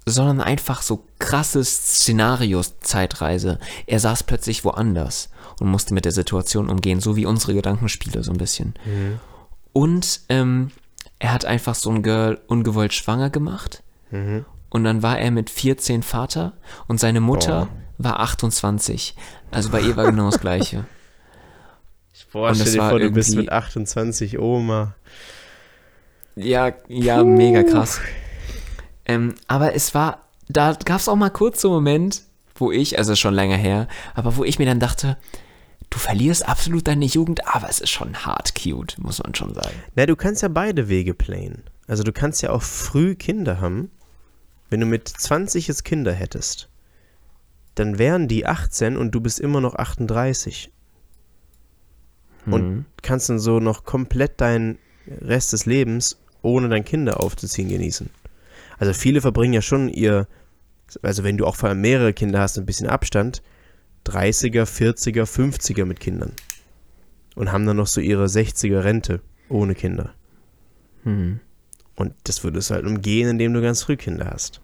sondern einfach so krasses Szenarios Zeitreise. Er saß plötzlich woanders und musste mit der Situation umgehen, so wie unsere Gedankenspiele so ein bisschen. Und ähm, er hat einfach so ein Girl ungewollt schwanger gemacht. und dann war er mit 14 Vater und seine Mutter Oh. war 28. Also bei ihr war genau das Gleiche. Boah, stell dir vor, du bist mit 28 Oma. Ja, ja, mega krass. Ähm, aber es war, da gab es auch mal kurz so einen Moment, wo ich, also schon länger her, aber wo ich mir dann dachte, du verlierst absolut deine Jugend, aber es ist schon hart cute, muss man schon sagen. Na, du kannst ja beide Wege playen. Also du kannst ja auch früh Kinder haben. Wenn du mit 20 jetzt Kinder hättest, dann wären die 18 und du bist immer noch 38. Und Mhm. kannst dann so noch komplett deinen Rest des Lebens, ohne dein Kinder aufzuziehen, genießen. Also viele verbringen ja schon ihr, also wenn du auch vor allem mehrere Kinder hast, ein bisschen Abstand, 30er, 40er, 50er mit Kindern. Und haben dann noch so ihre 60er Rente ohne Kinder. Mhm. Und das würdest du halt umgehen, indem du ganz früh Kinder hast.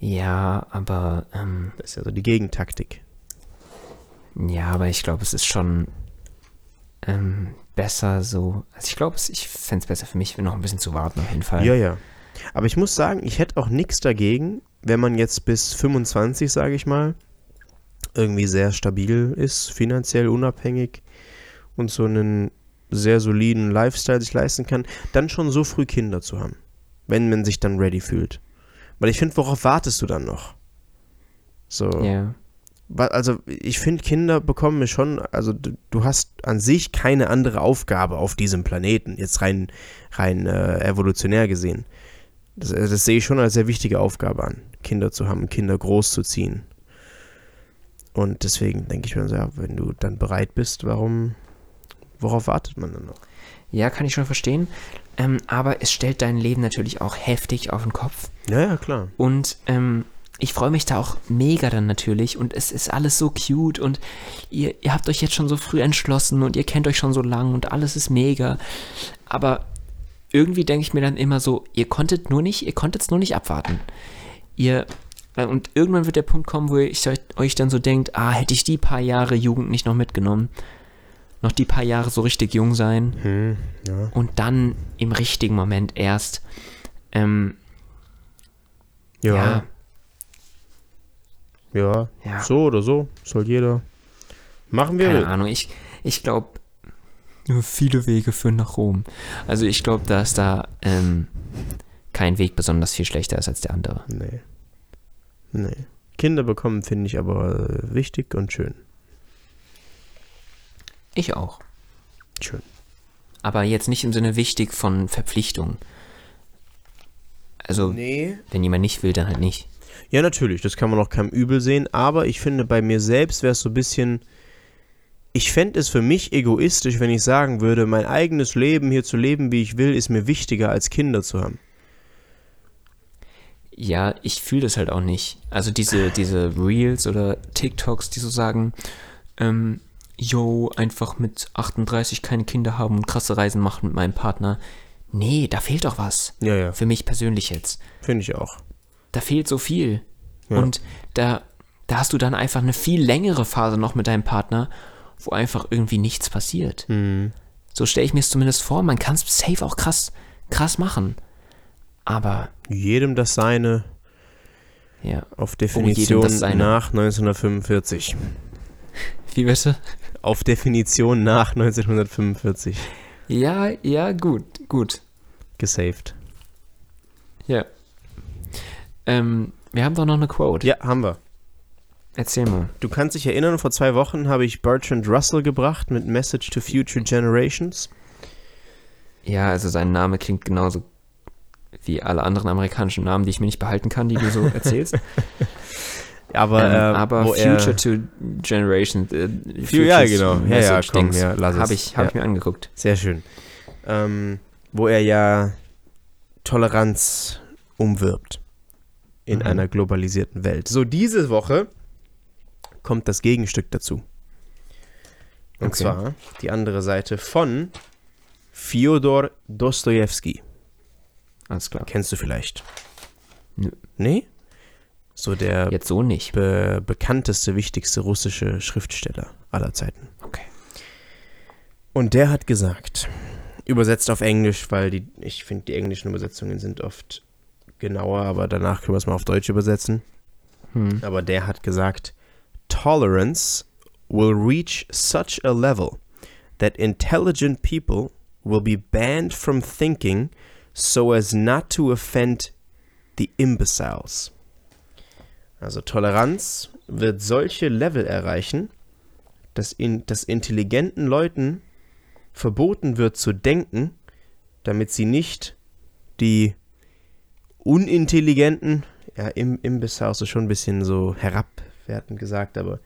Ja, aber ähm, Das ist ja so die Gegentaktik. ja, aber ich glaube, es ist schon ähm, besser so. Also ich glaube, ich fände es besser für mich, noch ein bisschen zu warten auf jeden Fall. Ja, ja. Aber ich muss sagen, ich hätte auch nichts dagegen, wenn man jetzt bis 25, sage ich mal, irgendwie sehr stabil ist, finanziell unabhängig und so einen sehr soliden Lifestyle sich leisten kann, dann schon so früh Kinder zu haben, wenn man sich dann ready fühlt. Weil ich finde, worauf wartest du dann noch? So. Ja. Also ich finde, Kinder bekommen mir schon, also du, du hast an sich keine andere Aufgabe auf diesem Planeten, jetzt rein, rein äh, evolutionär gesehen. Das, äh, das sehe ich schon als sehr wichtige Aufgabe an, Kinder zu haben, Kinder großzuziehen. Und deswegen denke ich mir so, ja, wenn du dann bereit bist, warum, worauf wartet man dann noch? Ja, kann ich schon verstehen. Ähm, aber es stellt dein Leben natürlich auch heftig auf den Kopf. Ja, ja, klar. Und ähm, ich freue mich da auch mega dann natürlich. Und es ist alles so cute. Und ihr, ihr habt euch jetzt schon so früh entschlossen und ihr kennt euch schon so lang und alles ist mega. Aber irgendwie denke ich mir dann immer so, ihr konntet nur nicht, ihr konntet es nur nicht abwarten. Ihr, und irgendwann wird der Punkt kommen, wo ihr euch, euch dann so denkt, ah, hätte ich die paar Jahre Jugend nicht noch mitgenommen. Noch die paar Jahre so richtig jung sein Hm, ja. und dann im richtigen Moment erst. Ähm, Ja, ja, ja, ja. so oder so, soll jeder machen wir. Keine Ahnung, ich, ich glaube, nur viele Wege führen nach Rom. Also ich glaube, dass da ähm, kein Weg besonders viel schlechter ist als der andere. Nee. Nee. Kinder bekommen finde ich aber äh, wichtig und schön. Ich auch. Schön. Aber jetzt nicht im Sinne wichtig von Verpflichtung. Also, Nee. wenn jemand nicht will, dann halt nicht. Ja, natürlich, das kann man auch keinem übel sehen, aber ich finde, bei mir selbst wäre es so ein bisschen. Ich fände es für mich egoistisch, wenn ich sagen würde, mein eigenes Leben hier zu leben, wie ich will, ist mir wichtiger als Kinder zu haben. Ja, ich fühle das halt auch nicht. Also diese, diese Reels oder TikToks, die so sagen, ähm, yo, einfach mit 38 keine Kinder haben und krasse Reisen machen mit meinem Partner. Nee, da fehlt doch was. Ja, ja, Für mich persönlich jetzt. finde ich auch. Da fehlt so viel. Ja. Und da, da hast du dann einfach eine viel längere Phase noch mit deinem Partner, wo einfach irgendwie nichts passiert. Mhm. So stelle ich mir es zumindest vor. Man kann es safe auch krass, krass machen. Aber, Jedem das seine ja. auf Definition seine. nach 1945. Wie bitte? Auf Definition nach 1945 Ja, ja, gut, gut. gesaved. Ja. Ähm, wir haben doch noch eine Quote. Ja, haben wir. Erzähl mal. Du kannst dich erinnern, vor zwei Wochen habe ich Bertrand Russell gebracht mit Message to Future Generations. Ja, also sein Name klingt genauso wie alle anderen amerikanischen Namen, die ich mir nicht behalten kann, die du so erzählst. Aber, ähm, äh, aber Future er, to Generation. Äh, ja, Futures genau. Ja, ja, komm, ja, lass es. Habe ich, hab Ja. ich mir angeguckt. Sehr schön. Ähm, wo er ja Toleranz umwirbt in Mhm. einer globalisierten Welt. So, diese Woche kommt das Gegenstück dazu. Und Okay. zwar die andere Seite von Fyodor Dostojewski. Alles klar. Kennst du vielleicht? Nö. Nee? So der Jetzt so nicht. be bekannteste, wichtigste russische Schriftsteller aller Zeiten. Okay. Und der hat gesagt, übersetzt auf Englisch, weil die, ich finde, die englischen Übersetzungen sind oft genauer, aber danach können wir es mal auf Deutsch übersetzen. Hm. Aber der hat gesagt, Tolerance will reach such a level that intelligent people will be banned from thinking so as not to offend the imbeciles. Also Toleranz wird solche Level erreichen, dass, in, dass intelligenten Leuten verboten wird zu denken, damit sie nicht die unintelligenten, ja, im Imbisshaus ist schon ein bisschen so herabwertend gesagt, aber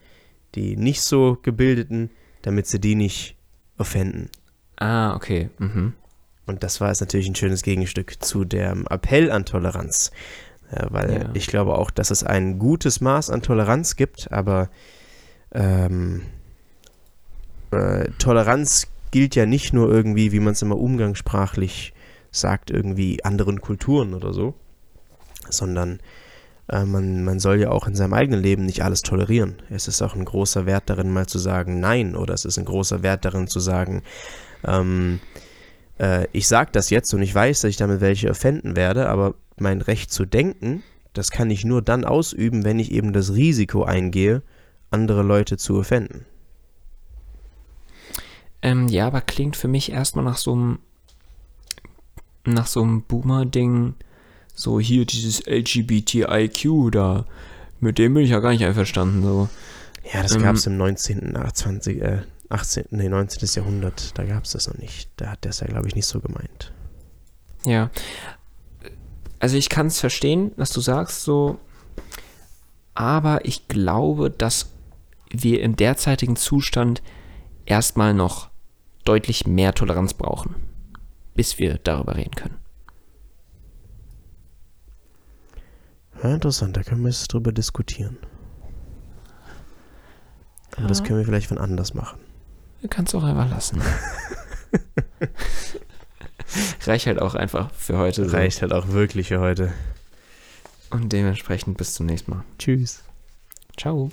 die nicht so gebildeten, damit sie die nicht offenden. Ah, okay. Mhm. Und das war jetzt natürlich ein schönes Gegenstück zu dem Appell an Toleranz. Ja, weil Ja. ich glaube auch, dass es ein gutes Maß an Toleranz gibt, aber ähm, äh, Toleranz gilt ja nicht nur irgendwie, wie man es immer umgangssprachlich sagt, irgendwie anderen Kulturen oder so, sondern äh, man, man soll ja auch in seinem eigenen Leben nicht alles tolerieren. Es ist auch ein großer Wert darin, mal zu sagen Nein oder es ist ein großer Wert darin zu sagen, ähm, äh, ich sage das jetzt und ich weiß, dass ich damit welche offenden werde, aber mein Recht zu denken, das kann ich nur dann ausüben, wenn ich eben das Risiko eingehe, andere Leute zu offenden. Ähm, ja, aber klingt für mich erstmal nach so einem nach so einem Boomer-Ding, so hier dieses LGBTIQ da, mit dem bin ich ja gar nicht einverstanden, so. Ja, das Ähm, gab es im 19., äh, 20., äh, 18., nee, 19. Jahrhundert, da gab es das noch nicht. Da hat der es ja, glaube ich, nicht so gemeint. Ja. Also ich kann es verstehen, was du sagst, so, aber ich glaube, dass wir im derzeitigen Zustand erstmal noch deutlich mehr Toleranz brauchen, bis wir darüber reden können. Ja, interessant, da können wir jetzt drüber diskutieren. Aber das Ja. können wir vielleicht von anders machen. Du kannst auch einfach lassen. Reicht halt auch einfach für heute. So. Reicht halt auch wirklich für heute. Und dementsprechend bis zum nächsten Mal. Tschüss. Ciao.